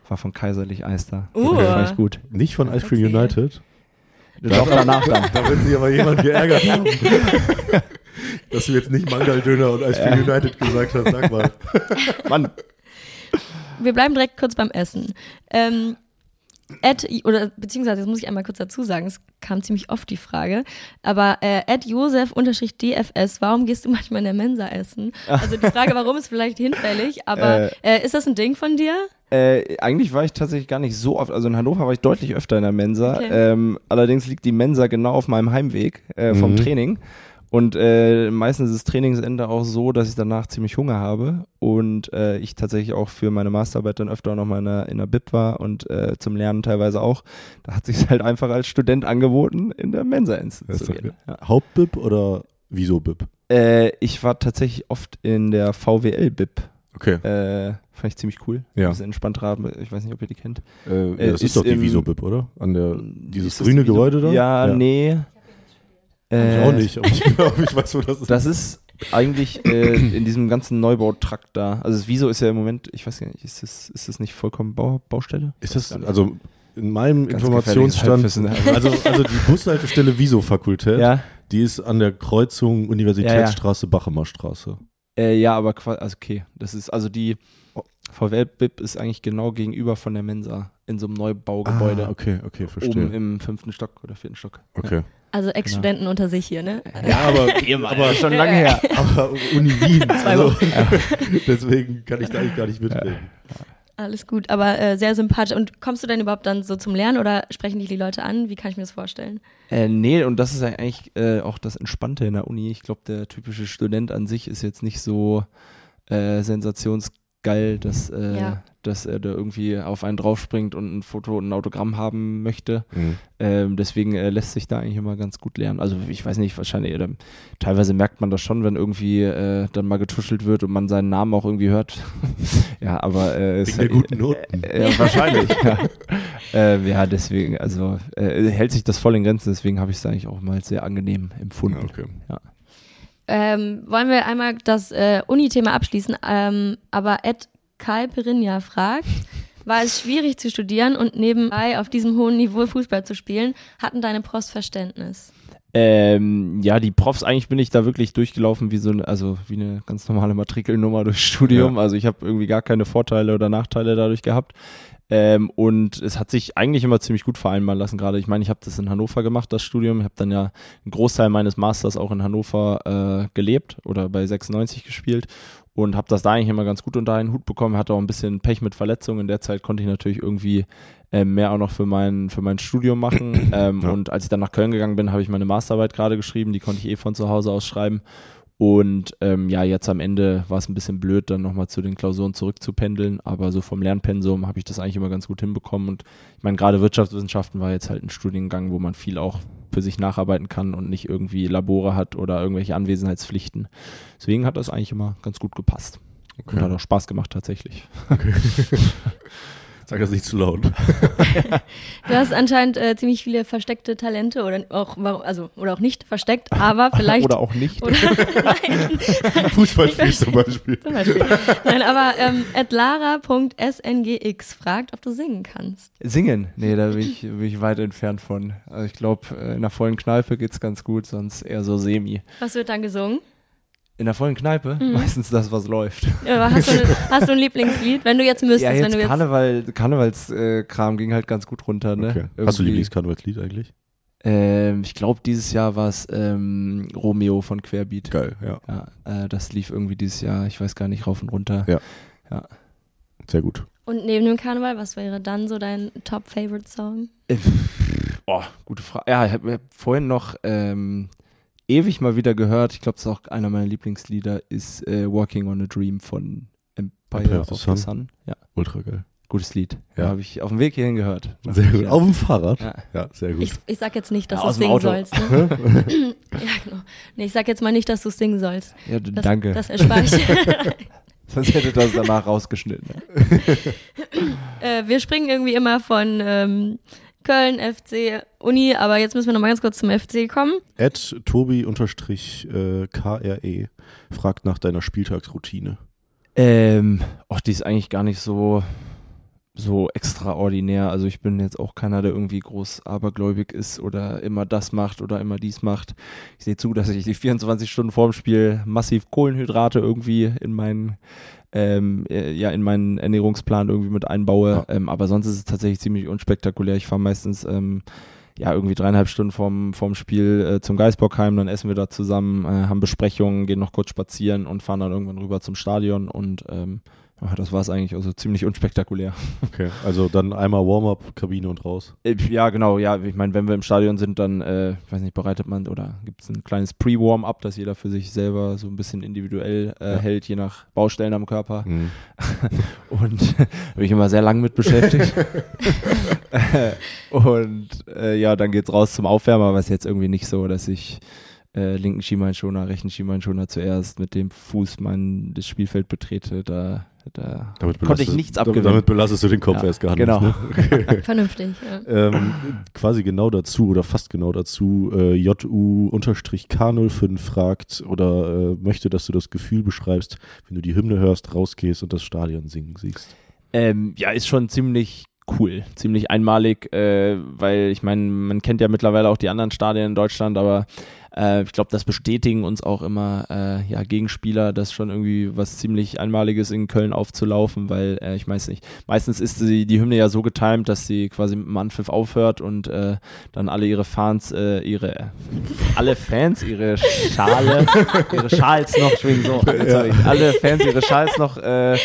war von Kaiserlich Eis da. Uh. Das fand ich gut. Nicht von Ice Cream Okay. United. Doch danach dann. Da wird sich aber jemand geärgert haben. Dass du jetzt nicht Mangal-Döner und Ice Cream United gesagt hast, sag mal. Mann. Wir bleiben direkt kurz beim Essen. Ähm, Ed, oder beziehungsweise, das muss ich einmal kurz dazu sagen, es kam ziemlich oft die Frage, aber äh, Ed Josef unterstrich DFS, warum gehst du manchmal in der Mensa essen? Also die Frage, warum ist vielleicht hinfällig, aber äh, ist das ein Ding von dir? Äh, eigentlich war ich tatsächlich gar nicht so oft, also in Hannover war ich deutlich öfter in der Mensa. Okay. Ähm, allerdings liegt die Mensa genau auf meinem Heimweg äh, vom Mhm. Training. Und äh, meistens ist das Trainingsende auch so, dass ich danach ziemlich Hunger habe und äh, ich tatsächlich auch für meine Masterarbeit dann öfter nochmal in der, in der BIP war und äh, zum Lernen teilweise auch. Da hat sich halt einfach als Student angeboten, in der Mensa ins Das zu gehen. Ja. Hauptbib oder Wieso-Bib? Äh, ich war tatsächlich oft in der VWL-BIP. Okay. Äh, fand ich ziemlich cool. Ja. Ein bisschen entspannt Rahmen. Ich weiß nicht, ob ihr die kennt. Äh, Äh, das ist, ist doch die Wieso-Bib, oder? An der, dieses das grüne Wieso- Gebäude da? Ja, nee. Ich Äh, auch nicht, aber ich glaube, ich weiß, wo das ist. Das ist eigentlich äh, in diesem ganzen Neubautrakt da. Also das Wieso ist ja im Moment, ich weiß gar nicht, ist das, ist das nicht vollkommen Bau, Baustelle? Ist das, also in meinem Ganz Informationsstand, also, also die Bushaltestelle Wieso-Fakultät, Ja, die ist an der Kreuzung Universitätsstraße, Bachemer Straße. äh, ja, aber quasi, also okay, das ist, also die VWL-BIP ist eigentlich genau gegenüber von der Mensa in so einem Neubaugebäude. Ah, okay, okay, Oben verstehe. im fünften Stock oder vierten Stock. Okay. Also Ex-Studenten unter sich hier, ne? Ja, aber, Aber schon lange her. aber Uni Wien, also, deswegen kann ich da eigentlich gar nicht mitreden. Alles gut, aber äh, sehr sympathisch. Und kommst du denn überhaupt dann so zum Lernen oder sprechen dich die Leute an? Wie kann ich mir das vorstellen? Äh, nee, und das ist eigentlich äh, auch das Entspannte in der Uni. Ich glaube, der typische Student an sich ist jetzt nicht so äh, sensationsgeil, dass, äh, Ja. dass er da irgendwie auf einen draufspringt und ein Foto und ein Autogramm haben möchte. Mhm. Ähm, deswegen äh, lässt sich da eigentlich immer ganz gut lernen. Also ich weiß nicht, wahrscheinlich, oder, teilweise merkt man das schon, wenn irgendwie äh, dann mal getuschelt wird und man seinen Namen auch irgendwie hört. ja, aber äh, es der guten Noten. äh, ja, wahrscheinlich. ja. Ähm, ja, deswegen, also äh, hält sich das voll in Grenzen, deswegen habe ich es eigentlich auch mal sehr angenehm empfunden. Okay. Ähm, wollen wir einmal das äh, Uni-Thema abschließen? Ähm, aber Ed Kai Perinja fragt, war es schwierig zu studieren und nebenbei auf diesem hohen Niveau Fußball zu spielen? Hatten deine Prost Verständnis? Ähm, ja, die Profs, eigentlich bin ich da wirklich durchgelaufen wie so eine, also wie eine ganz normale Matrikelnummer durchs Studium. Also ich habe irgendwie gar keine Vorteile oder Nachteile dadurch gehabt. Ähm, und es hat sich eigentlich immer ziemlich gut vereinbaren lassen gerade. Ich meine, ich habe das in Hannover gemacht, das Studium. Ich habe dann ja einen Großteil meines Masters auch in Hannover äh, gelebt oder bei 96 gespielt und habe das da eigentlich immer ganz gut unter einen Hut bekommen. Hatte auch ein bisschen Pech mit Verletzungen. In der Zeit konnte ich natürlich irgendwie ähm, mehr auch noch für mein, für mein Studium machen. Ähm, Ja. Und als ich dann nach Köln gegangen bin, habe ich meine Masterarbeit gerade geschrieben. Die konnte ich eh von zu Hause aus schreiben. Und ähm, ja, jetzt am Ende war es ein bisschen blöd, dann nochmal zu den Klausuren zurückzupendeln. Aber so vom Lernpensum habe ich das eigentlich immer ganz gut hinbekommen. Und ich meine, gerade Wirtschaftswissenschaften war jetzt halt ein Studiengang, wo man viel auch für sich nacharbeiten kann und nicht irgendwie Labore hat oder irgendwelche Anwesenheitspflichten. Deswegen hat das eigentlich immer ganz gut gepasst. Und hat auch Spaß gemacht tatsächlich. Sag das nicht zu laut. Du hast anscheinend äh, ziemlich viele versteckte Talente oder auch, also, oder auch nicht versteckt, aber vielleicht. Oder auch nicht. Oder, nein, Fußballspiel zum Beispiel. zum Beispiel. Nein, aber ähm, atlara.sngx fragt, ob du singen kannst. Singen? Nee, da bin ich, bin ich weit entfernt von. Also ich glaube, in der vollen Kneipe geht's ganz gut, sonst eher so semi. Was wird dann gesungen? In der vollen Kneipe? Mhm. Meistens das, was läuft. Ja, hast, du, hast du ein Lieblingslied? Wenn du jetzt müsstest, ja, wenn jetzt du jetzt. Karneval, Karnevalskram ging halt ganz gut runter, ne? Okay. Hast du. Lieblingskarnevalslied eigentlich? Ähm, ich glaube, dieses Jahr war es ähm, Romeo von Querbeat. Geil, ja. Ja, äh, das lief irgendwie dieses Jahr, ich weiß gar nicht, rauf und runter. Ja. Sehr gut. Und neben dem Karneval, was wäre dann so dein Top-Favorite-Song? Äh, Boah, gute Frage. Ja, ich habe hab vorhin noch ähm, ewig mal wieder gehört. Ich glaube, das ist auch einer meiner Lieblingslieder, ist äh, Walking on a Dream von Empire, Empire of the Sun. Sun. Ja, Ultra geil. Gutes Lied. Ja. Habe ich auf dem Weg hierhin gehört. Sehr gut. Ja. Auf dem Fahrrad? Ja. Ja, sehr gut. Ich, ich sag jetzt nicht, dass Ja, du singen Auto. sollst. Ne? ja, genau. Nee, ich sag jetzt mal nicht, dass du singen sollst. Ja, Das, danke. Das erspare ich. Sonst hätte das danach rausgeschnitten. äh, wir springen irgendwie immer von ähm, Köln, FC, Uni, aber jetzt müssen wir noch mal ganz kurz zum FC kommen. Ed Tobi-KRE fragt nach deiner Spieltagsroutine. Ähm, ach, die ist eigentlich gar nicht so, so extraordinär. Also ich bin jetzt auch keiner, der irgendwie groß abergläubig ist oder immer das macht oder immer dies macht. Ich sehe zu, dass ich die 24 Stunden vorm Spiel massiv Kohlenhydrate irgendwie in meinen ähm, äh, ja, in meinen Ernährungsplan irgendwie mit einbaue. Ähm, aber sonst ist es tatsächlich ziemlich unspektakulär. Ich fahre meistens ähm, ja, irgendwie dreieinhalb Stunden vorm, vorm Spiel äh, zum Geisbockheim, dann essen wir da zusammen, äh, haben Besprechungen, gehen noch kurz spazieren und fahren dann irgendwann rüber zum Stadion und ähm, ja, das war es eigentlich, also ziemlich unspektakulär. Okay, also dann einmal Warm-up, Kabine und raus. Äh, Ja, genau, ja, ich meine, wenn wir im Stadion sind, dann, äh, ich weiß nicht, bereitet man oder gibt es ein kleines Pre-Warm-up, das jeder für sich selber so ein bisschen individuell äh, Ja. hält, je nach Baustellen am Körper. Mhm. Und da bin ich immer sehr lang mit beschäftigt. Äh, und äh, ja, dann geht's raus zum Aufwärmen, aber es ist jetzt irgendwie nicht so, dass ich äh, linken Schienbeinschoner, rechten Schienbeinschoner zuerst mit dem Fuß mein das Spielfeld betrete. Da, da Damit konnte ich belastest- nichts abgewinnen. Damit belastest du den Kopf Ja, erst gar genau. nicht. Ne? Vernünftig. Ja. ähm, quasi genau dazu oder fast genau dazu, äh, JU-K05 fragt oder äh, möchte, dass du das Gefühl beschreibst, wenn du die Hymne hörst, rausgehst und das Stadion singen siehst. Ähm, ja, ist schon ziemlich cool, ziemlich einmalig, äh, weil ich meine, man kennt ja mittlerweile auch die anderen Stadien in Deutschland, aber äh, ich glaube, das bestätigen uns auch immer äh, ja, Gegenspieler, das schon irgendwie was ziemlich Einmaliges in Köln aufzulaufen, weil äh, ich weiß nicht, meistens ist die, die Hymne ja so getimt, dass sie quasi mit dem Anpfiff aufhört und äh, dann alle ihre Fans, äh, ihre alle Fans ihre Schale, ihre Schals noch schwingen, so, ich, alle Fans ihre Schals noch äh,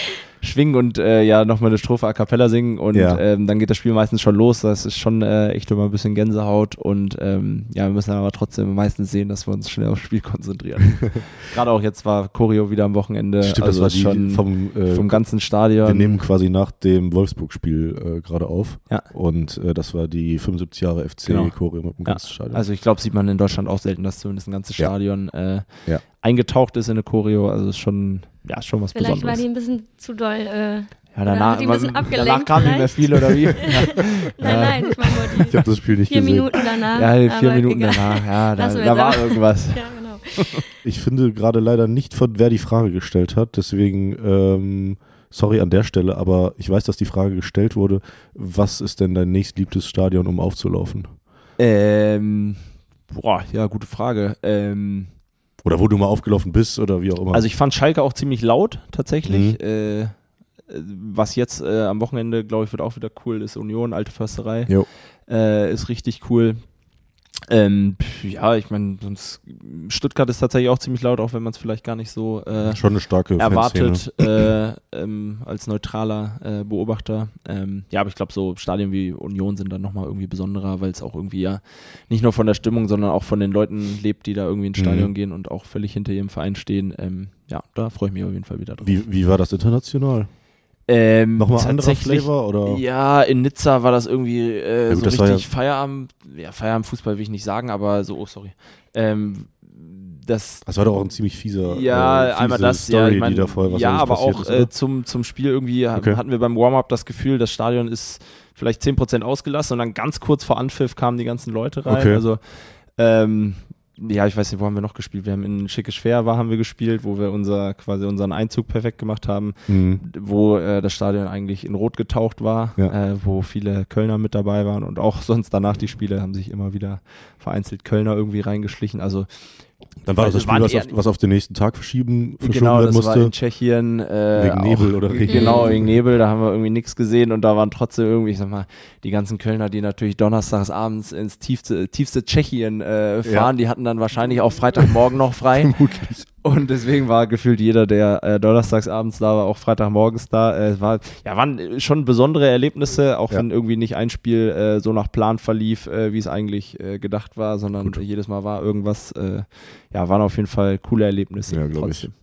schwingen und äh, ja nochmal eine Strophe a cappella singen und Ja. ähm, dann geht das Spiel meistens schon los. Das ist schon äh, echt immer ein bisschen Gänsehaut und ähm, ja, wir müssen aber trotzdem meistens sehen, dass wir uns schnell aufs Spiel konzentrieren. Gerade auch jetzt war Choreo wieder am Wochenende. Stimmt, also das war die schon vom, äh, vom ganzen Stadion. wir nehmen quasi nach dem Wolfsburg-Spiel äh, gerade auf. Ja. Und äh, das war die 75 Jahre FC Genau. Choreo mit dem Ja. ganzen Stadion. Also ich glaube, sieht man in Deutschland auch selten, dass zumindest ein ganzes. Stadion äh, Ja. Eingetaucht ist in eine Choreo. Also ist schon, ja, ist schon was Vielleicht war Besonderes. die ein bisschen zu doll. Äh, ja, oder danach, hat die ein bisschen danach abgelenkt kam nicht mehr vielleicht? viel oder wie? ja. nein, nein, ich meine nur ich die habe das Spiel nicht vier gesehen. Minuten danach. Ja, die vier Minuten egal. danach, ja, da, da war irgendwas. Ja, genau. Ich finde gerade leider nicht, von wer die Frage gestellt hat. Deswegen, ähm, sorry an der Stelle, aber ich weiß, dass die Frage gestellt wurde. Was ist denn dein nächstliebtes Stadion, um aufzulaufen? Ähm, boah, ja, gute Frage. Ähm, Oder wo du mal aufgelaufen bist oder wie auch immer. also ich fand Schalke auch ziemlich laut, tatsächlich. Mhm. Äh, was jetzt äh, am Wochenende, glaube ich, wird auch wieder cool, ist Union, alte Försterei. Äh, ist richtig cool. Ähm, ja, ich meine, sonst Stuttgart ist tatsächlich auch ziemlich laut, auch wenn man es vielleicht gar nicht so äh, Schon eine starke erwartet äh, ähm, als neutraler äh, Beobachter. Ähm, ja, aber ich glaube, so Stadien wie Union sind dann nochmal irgendwie besonderer, weil es auch irgendwie ja nicht nur von der Stimmung, sondern auch von den Leuten lebt, die da irgendwie ins Stadion Mhm. gehen und auch völlig hinter ihrem Verein stehen. Ähm, ja, da freue ich mich auf jeden Fall wieder drauf. Wie, wie war das international? Ähm, Nochmal anderer Flavor oder? Ja, in Nizza war das irgendwie äh, Ja gut, so das richtig ja- Feierabend, ja, Feierabendfußball will ich nicht sagen, aber so, oh sorry. Ähm, das Das war doch auch ein ziemlich fieser. Ja, äh, einmal das, Story, ja, ich mein, die da vorher was ja, aber auch ist, äh, zum, zum Spiel irgendwie Okay. hatten wir beim Warm-Up das Gefühl, das Stadion ist vielleicht 10% ausgelassen und dann ganz kurz vor Anpfiff kamen die ganzen Leute rein. Okay. Also, ähm, ja, ich weiß nicht, wo haben wir noch gespielt? Wir haben in Schickes Schwer war, haben wir gespielt, wo wir unser, quasi unseren Einzug perfekt gemacht haben, Mhm. wo äh, das Stadion eigentlich in Rot getaucht war, Ja. äh, wo viele Kölner mit dabei waren und auch sonst danach die Spiele haben sich immer wieder vereinzelt Kölner irgendwie reingeschlichen. Also Dann war das das Spiel, was auf, was auf den nächsten Tag verschieben, verschoben Genau, werden das war musste. in Tschechien. Äh, Wegen Nebel oder Regen. Genau, wegen Nebel, da haben wir irgendwie nichts gesehen und da waren trotzdem irgendwie, ich sag mal, die ganzen Kölner, die natürlich donnerstags abends ins tiefste, tiefste Tschechien äh, fahren, die hatten dann wahrscheinlich auch Freitagmorgen noch frei. Vermutlich. Und deswegen war gefühlt jeder, der äh, donnerstags abends da war, auch Freitagmorgens da. Äh, es war, ja, waren äh, schon besondere Erlebnisse, auch Ja. wenn irgendwie nicht ein Spiel äh, so nach Plan verlief, äh, wie es eigentlich äh, gedacht war, sondern Gut. jedes Mal war irgendwas, äh, ja, waren auf jeden Fall coole Erlebnisse. Ja, glaub ich. trotzdem.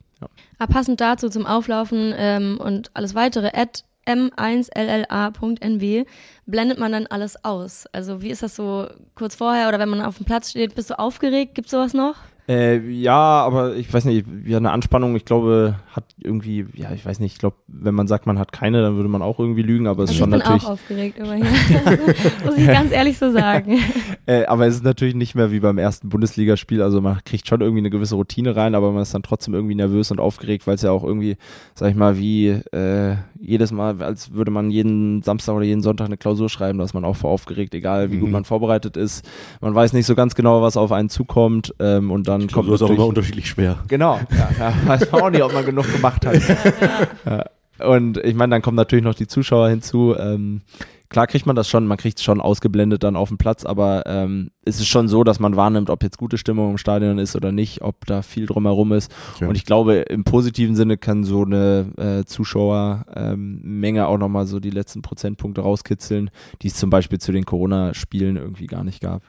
Aber passend dazu zum Auflaufen ähm, und alles weitere, Ed m1lla.nw blendet man dann alles aus? Also wie ist das so kurz vorher oder wenn man auf dem Platz steht, bist du aufgeregt? Gibt sowas noch? Äh, ja, aber ich weiß nicht, ja, eine Anspannung, ich glaube, hat irgendwie, ja, ich weiß nicht, ich glaube, wenn man sagt, man hat keine, dann würde man auch irgendwie lügen, aber es ist Also schon ich bin natürlich. auch aufgeregt immerhin. Muss ich ganz ehrlich so sagen. Äh, aber es ist natürlich nicht mehr wie beim ersten Bundesligaspiel. Also man kriegt schon irgendwie eine gewisse Routine rein, aber man ist dann trotzdem irgendwie nervös und aufgeregt, weil es ja auch irgendwie, sag ich mal, wie äh, jedes Mal, als würde man jeden Samstag oder jeden Sonntag eine Klausur schreiben, da ist man auch vor aufgeregt, egal wie gut Mhm. man vorbereitet ist. Man weiß nicht so ganz genau, was auf einen zukommt ähm, und dann kommt Klausur ist auch immer unterschiedlich schwer. Genau, ja, weiß man auch nicht, ob man genug gemacht hat. Ja. Und ich meine, dann kommen natürlich noch die Zuschauer hinzu. Ähm, klar kriegt man das schon, man kriegt es schon ausgeblendet dann auf dem Platz, aber ähm, es ist schon so, dass man wahrnimmt, ob jetzt gute Stimmung im Stadion ist oder nicht, ob da viel drumherum ist. Ja. Und ich glaube, im positiven Sinne kann so eine äh, Zuschauermenge auch nochmal so die letzten Prozentpunkte rauskitzeln, die es zum Beispiel zu den Corona-Spielen irgendwie gar nicht gab.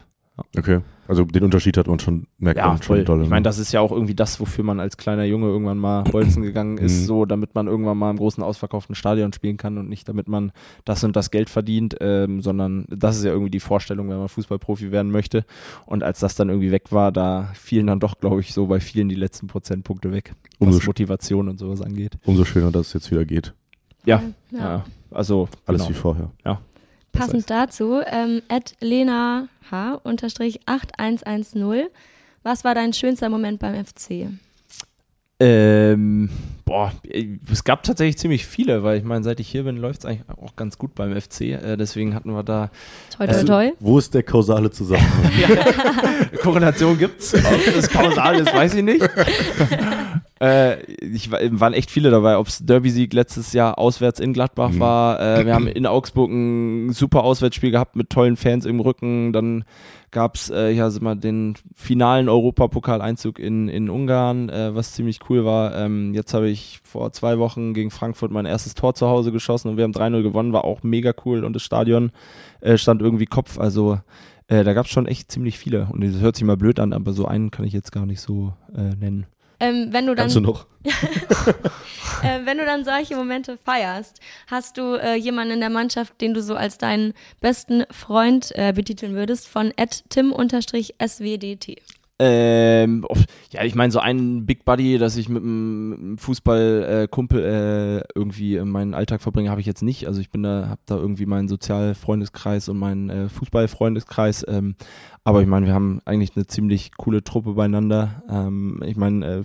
Okay. Also den Unterschied hat man schon, merkt Ja, man voll. schon doll. ich meine, das ist ja auch irgendwie das, wofür man als kleiner Junge irgendwann mal bolzen gegangen ist, Mhm. so damit man irgendwann mal im großen ausverkauften Stadion spielen kann und nicht damit man das und das Geld verdient, ähm, sondern das ist ja irgendwie die Vorstellung, wenn man Fußballprofi werden möchte. Und als das dann irgendwie weg war, da fielen dann doch, glaube ich, so bei vielen die letzten Prozentpunkte weg, Umso was Motivation und sowas angeht. Umso schöner, dass es jetzt wieder geht. Ja, Ja. ja. also Alles genau. wie vorher. Passend dazu, ähm, at Lena H. unterstrich 8110. Was war dein schönster Moment beim FC? Ähm, boah, es gab tatsächlich ziemlich viele, weil ich meine, seit ich hier bin, läuft es eigentlich auch ganz gut beim FC. Äh, deswegen hatten wir da Toi, toi, Also- toi. Wo ist der kausale Zusammenhang? Korrelation gibt's. Ob das kausal ist, weiß ich nicht. äh, ich, wa- waren echt viele dabei, ob es Derby-Sieg letztes Jahr auswärts in Gladbach Mhm. war. Äh, wir haben in Augsburg ein super Auswärtsspiel gehabt mit tollen Fans im Rücken. Dann gab's äh, ja mal, den finalen Europapokaleinzug in, in Ungarn, äh, was ziemlich cool war. Ähm, jetzt habe ich vor zwei Wochen gegen Frankfurt mein erstes Tor zu Hause geschossen und wir haben 3-0 gewonnen, war auch mega cool und das Stadion äh, stand irgendwie Kopf. Also äh, da gab es schon echt ziemlich viele. Und das hört sich mal blöd an, aber so einen kann ich jetzt gar nicht so äh, nennen. Ähm, wenn, du dann, Kannst du noch? äh, wenn du dann solche Momente feierst, hast du äh, jemanden in der Mannschaft, den du so als deinen besten Freund äh, betiteln würdest, von tim-swdt. Ähm, ja, ich meine, so einen Big Buddy, dass ich mit einem Fußballkumpel äh, äh, irgendwie meinen Alltag verbringe, habe ich jetzt nicht. Also ich bin da, habe da irgendwie meinen Sozialfreundeskreis und meinen äh, Fußballfreundeskreis. Ähm, aber ich meine, wir haben eigentlich eine ziemlich coole Truppe beieinander. Ähm, ich meine, äh,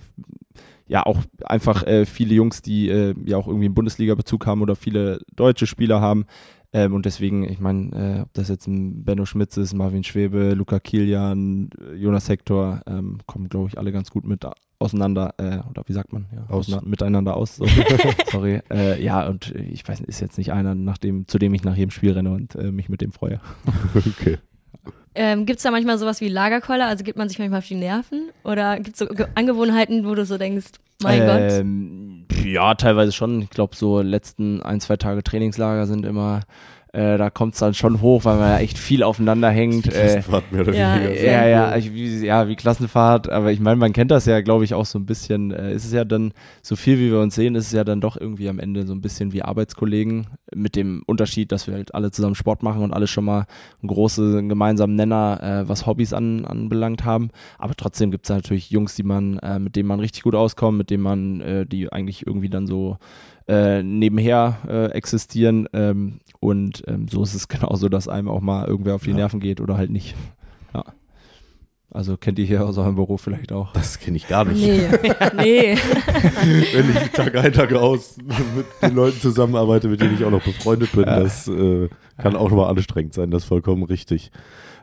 ja auch einfach äh, viele Jungs, die äh, ja auch irgendwie einen Bundesliga-Bezug haben oder viele deutsche Spieler haben. Ähm, und deswegen, ich meine, äh, ob das jetzt ein Benno Schmitz ist, Marvin Schwebe, Luca Kilian, Jonas Hector, ähm, kommen, glaube ich, alle ganz gut mit auseinander, äh, oder wie sagt man? Ja, Aus. miteinander aus. So. Sorry. Äh, ja, und ich weiß nicht, ist jetzt nicht einer, nach dem, zu dem ich nach jedem Spiel renne und äh, mich mit dem freue. okay. Ähm, gibt es da manchmal sowas wie Lagerkoller? Also gibt man sich manchmal auf die Nerven? Oder gibt es so Ge Angewohnheiten, wo du so denkst, mein Gott? Ja, teilweise schon. Ich glaube, so letzten ein, zwei Tage Trainingslager sind immer, äh, da kommt es dann schon hoch, weil man ja echt viel aufeinander hängt. Äh, Klassenfahrt mehr oder ja, weniger. Ja, ja, ich, wie, ja, wie Klassenfahrt, aber ich meine, man kennt das ja, glaube ich, auch so ein bisschen. Äh, ist es ja dann, so viel wie wir uns sehen, ist es ja dann doch irgendwie am Ende so ein bisschen wie Arbeitskollegen, mit dem Unterschied, dass wir halt alle zusammen Sport machen und alle schon mal einen großen gemeinsamen Nenner, äh, was Hobbys an, anbelangt haben. Aber trotzdem gibt es natürlich Jungs, die man, äh, mit denen man richtig gut auskommt, mit denen man, äh, die eigentlich irgendwie dann so äh, nebenher äh, existieren. Ähm, und ähm, so ist es genauso, dass einem auch mal irgendwer auf die Ja. Nerven geht oder halt nicht. Ja. Also kennt ihr hier aus eurem Büro vielleicht auch. Das kenne ich gar nicht. Nee, nee. Wenn ich Tag ein, Tag aus mit den Leuten zusammenarbeite, mit denen ich auch noch befreundet bin, Ja. das äh, kann auch mal anstrengend sein, das ist vollkommen richtig.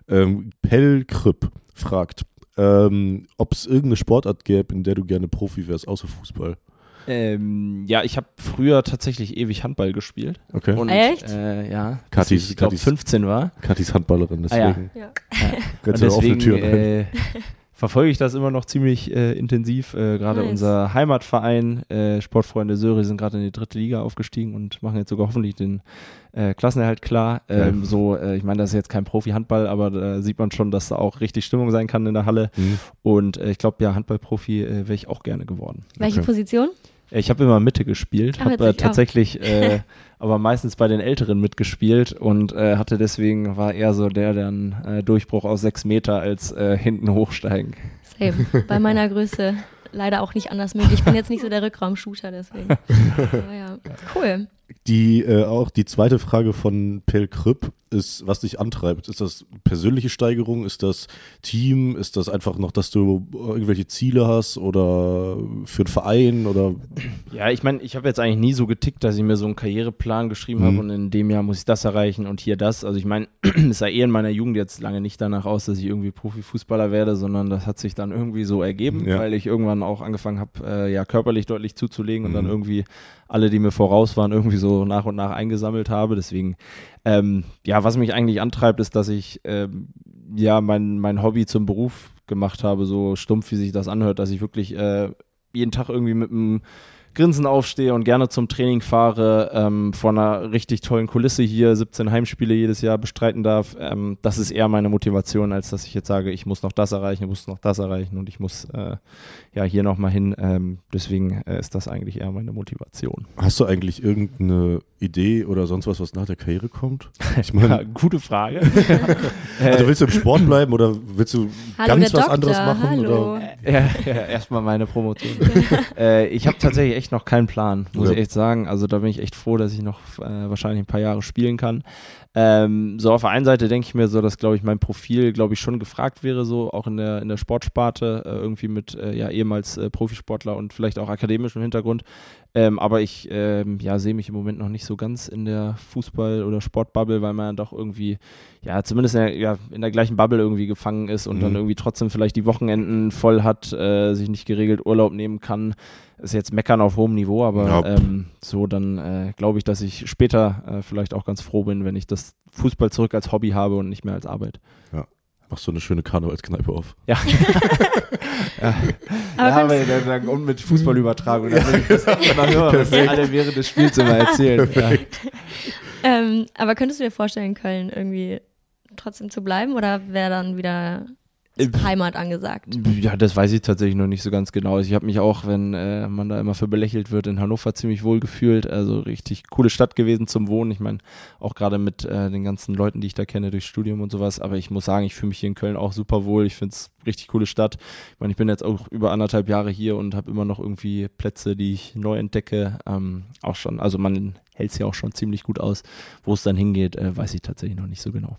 Ähm, Pell Krüpp fragt, ähm, ob es irgendeine Sportart gäbe, in der du gerne Profi wärst, außer Fußball. Ähm, ja, ich habe früher tatsächlich ewig Handball gespielt. Okay. Und, Echt? Äh, ja. Kathis- bis ich glaube Kathis- 15 war. Kathis Handballerin, Ah, ja. deswegen Ja. kannst Und offene deswegen Türen ein. äh, verfolge ich das immer noch ziemlich äh, intensiv. Äh, gerade Nice. unser Heimatverein, äh, Sportfreunde Söri, sind gerade in die dritte Liga aufgestiegen und machen jetzt sogar hoffentlich den äh, Klassenerhalt klar. Ähm, Ja. So, äh, ich meine, das ist jetzt kein Profi-Handball, aber da sieht man schon, dass da auch richtig Stimmung sein kann in der Halle. Mhm. Und äh, ich glaube, ja, Handballprofi äh, wäre ich auch gerne geworden. Welche Okay. Position? Ich habe immer Mitte gespielt, habe tatsächlich äh, aber meistens bei den Älteren mitgespielt und äh, hatte deswegen, war eher so der, der einen äh, Durchbruch aus sechs Meter als äh, hinten hochsteigen. Same. Bei meiner Größe leider auch nicht anders möglich. Ich bin jetzt nicht so der Rückraumshooter, deswegen. Ja, cool. Die, äh, auch die zweite Frage von Pel Krüpp ist, was dich antreibt. Ist das persönliche Steigerung? Ist das Team? Ist das einfach noch, dass du irgendwelche Ziele hast oder für einen Verein oder Ja, ich meine, ich habe jetzt eigentlich nie so getickt, dass ich mir so einen Karriereplan geschrieben Mhm. habe und in dem Jahr muss ich das erreichen und hier das. Also ich meine, es sah eher in meiner Jugend jetzt lange nicht danach aus, dass ich irgendwie Profifußballer werde, sondern das hat sich dann irgendwie so ergeben, Ja. weil ich irgendwann auch angefangen habe, äh, ja, körperlich deutlich zuzulegen und dann Mhm. irgendwie alle, die mir voraus waren, irgendwie so nach und nach eingesammelt habe. Deswegen, ähm, ja, was mich eigentlich antreibt, ist, dass ich ähm, ja mein, mein Hobby zum Beruf gemacht habe, so stumpf, wie sich das anhört, dass ich wirklich äh, jeden Tag irgendwie mit einem Grinsen aufstehe und gerne zum Training fahre, ähm, vor einer richtig tollen Kulisse hier 17 Heimspiele jedes Jahr bestreiten darf. Ähm, das ist eher meine Motivation, als dass ich jetzt sage, ich muss noch das erreichen, ich muss noch das erreichen und ich muss äh, ja hier nochmal hin. Ähm, deswegen äh, ist das eigentlich eher meine Motivation. hast du eigentlich irgendeine Idee oder sonst was, was nach der Karriere kommt? Ich meine, Ja, gute Frage. also willst du im Sport bleiben oder willst du Hallo, ganz was Doktor. anderes machen? Hallo. Oder? ja, ja, erstmal meine Promotion. äh, ich habe tatsächlich echt noch keinen Plan, muss Ja. ich echt sagen. Also da bin ich echt froh, dass ich noch äh, wahrscheinlich ein paar Jahre spielen kann. Ähm, so auf der einen Seite denke ich mir so, dass glaube ich mein Profil, glaube ich, schon gefragt wäre, so auch in der in der Sportsparte, äh, irgendwie mit äh, ja ehemals äh, Profisportler und vielleicht auch akademischem Hintergrund. Ähm, aber ich ähm, ja, sehe mich im Moment noch nicht so ganz in der Fußball- oder Sportbubble, weil man doch irgendwie, ja, zumindest in der, ja, in der gleichen Bubble irgendwie gefangen ist und Mhm. dann irgendwie trotzdem vielleicht die Wochenenden voll hat, äh, sich nicht geregelt Urlaub nehmen kann. Ist jetzt meckern auf hohem Niveau, aber Ja. ähm, so dann äh, glaube ich, dass ich später äh, vielleicht auch ganz froh bin, wenn ich das Fußball zurück als Hobby habe und nicht mehr als Arbeit. Machst du eine schöne Karnevalskneipe auf? Ja. Aber ja, aber dann, und mit Fußballübertragung, dann will ich das immer hören, was alle während des Spiels immer erzählen. Ja. ähm, aber könntest du dir vorstellen, Köln irgendwie trotzdem zu bleiben oder wäre dann wieder Heimat angesagt? Ja, das weiß ich tatsächlich noch nicht so ganz genau. Ich habe mich auch, wenn äh, man da immer für belächelt wird, in Hannover ziemlich wohl gefühlt. Also richtig coole Stadt gewesen zum Wohnen. Ich meine, auch gerade mit äh, den ganzen Leuten, die ich da kenne durchs Studium und sowas. Aber ich muss sagen, ich fühle mich hier in Köln auch super wohl. Ich finde es richtig coole Stadt. Ich meine, ich bin jetzt auch über anderthalb Jahre hier und habe immer noch irgendwie Plätze, die ich neu entdecke. Ähm, auch schon, also man hält es ja auch schon ziemlich gut aus. Wo es dann hingeht, äh, weiß ich tatsächlich noch nicht so genau.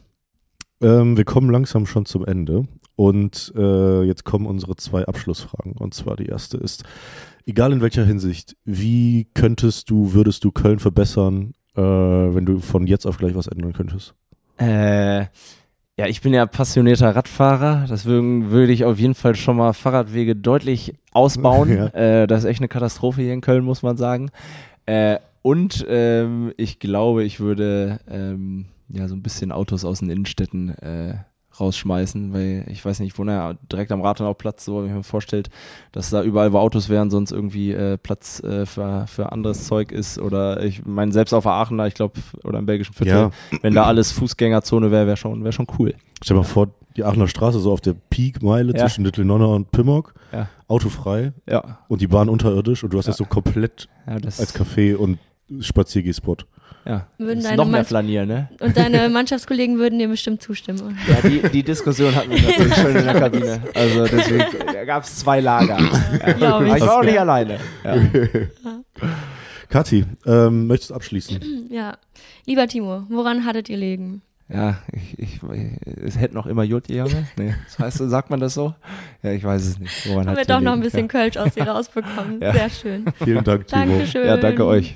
Ähm, wir kommen langsam schon zum Ende und äh, jetzt kommen unsere zwei Abschlussfragen. Und zwar die erste ist, egal in welcher Hinsicht, wie könntest du, würdest du Köln verbessern, äh, wenn du von jetzt auf gleich was ändern könntest? Äh, ja, ich bin ja passionierter Radfahrer, deswegen würde ich auf jeden Fall schon mal Fahrradwege deutlich ausbauen. Ja. äh, das ist echt eine Katastrophe hier in Köln, muss man sagen. Äh, und ähm, ich glaube, ich würde ähm, ja so ein bisschen Autos aus den Innenstädten äh, rausschmeißen, weil ich weiß nicht, ich wohne ja direkt am Rathenauplatz, so wenn ich mir vorstellt, dass da überall, wo Autos wären, sonst irgendwie äh, Platz äh, für, für anderes Zeug ist oder ich meine, selbst auf der Aachener, ich glaube, oder im belgischen Viertel, Ja. wenn da alles Fußgängerzone wäre, wäre schon, wär schon cool. Stell dir mal vor, die Aachener Straße so auf der Peakmeile Ja. zwischen Little-Nonna und Pimmock, Ja. autofrei Ja, und die Bahn unterirdisch und du hast Ja. das so komplett als Café und Spaziergehspot. Ja. Würden deine noch mehr Mann- flanieren, ne? Und deine Mannschaftskollegen würden dir bestimmt zustimmen. Ja, die, die Diskussion hatten wir natürlich schon in der Kabine. Also deswegen, da gab es zwei Lager. Ja. Glaub ich. Aber ich war auch nicht alleine. Ja. Kathi, ähm, möchtest du abschließen? Ja. Lieber Timo, woran hattet ihr liegen? Ja, ich, ich, es hätte noch immer Jut Junge. Nee, das heißt, sagt man das so? Ja, ich weiß es nicht. Woran Haben hat wir doch noch ein bisschen Kölsch aus dir rausbekommen. Ja. Sehr schön. Vielen Dank, Timo. Dankeschön. Ja, danke euch.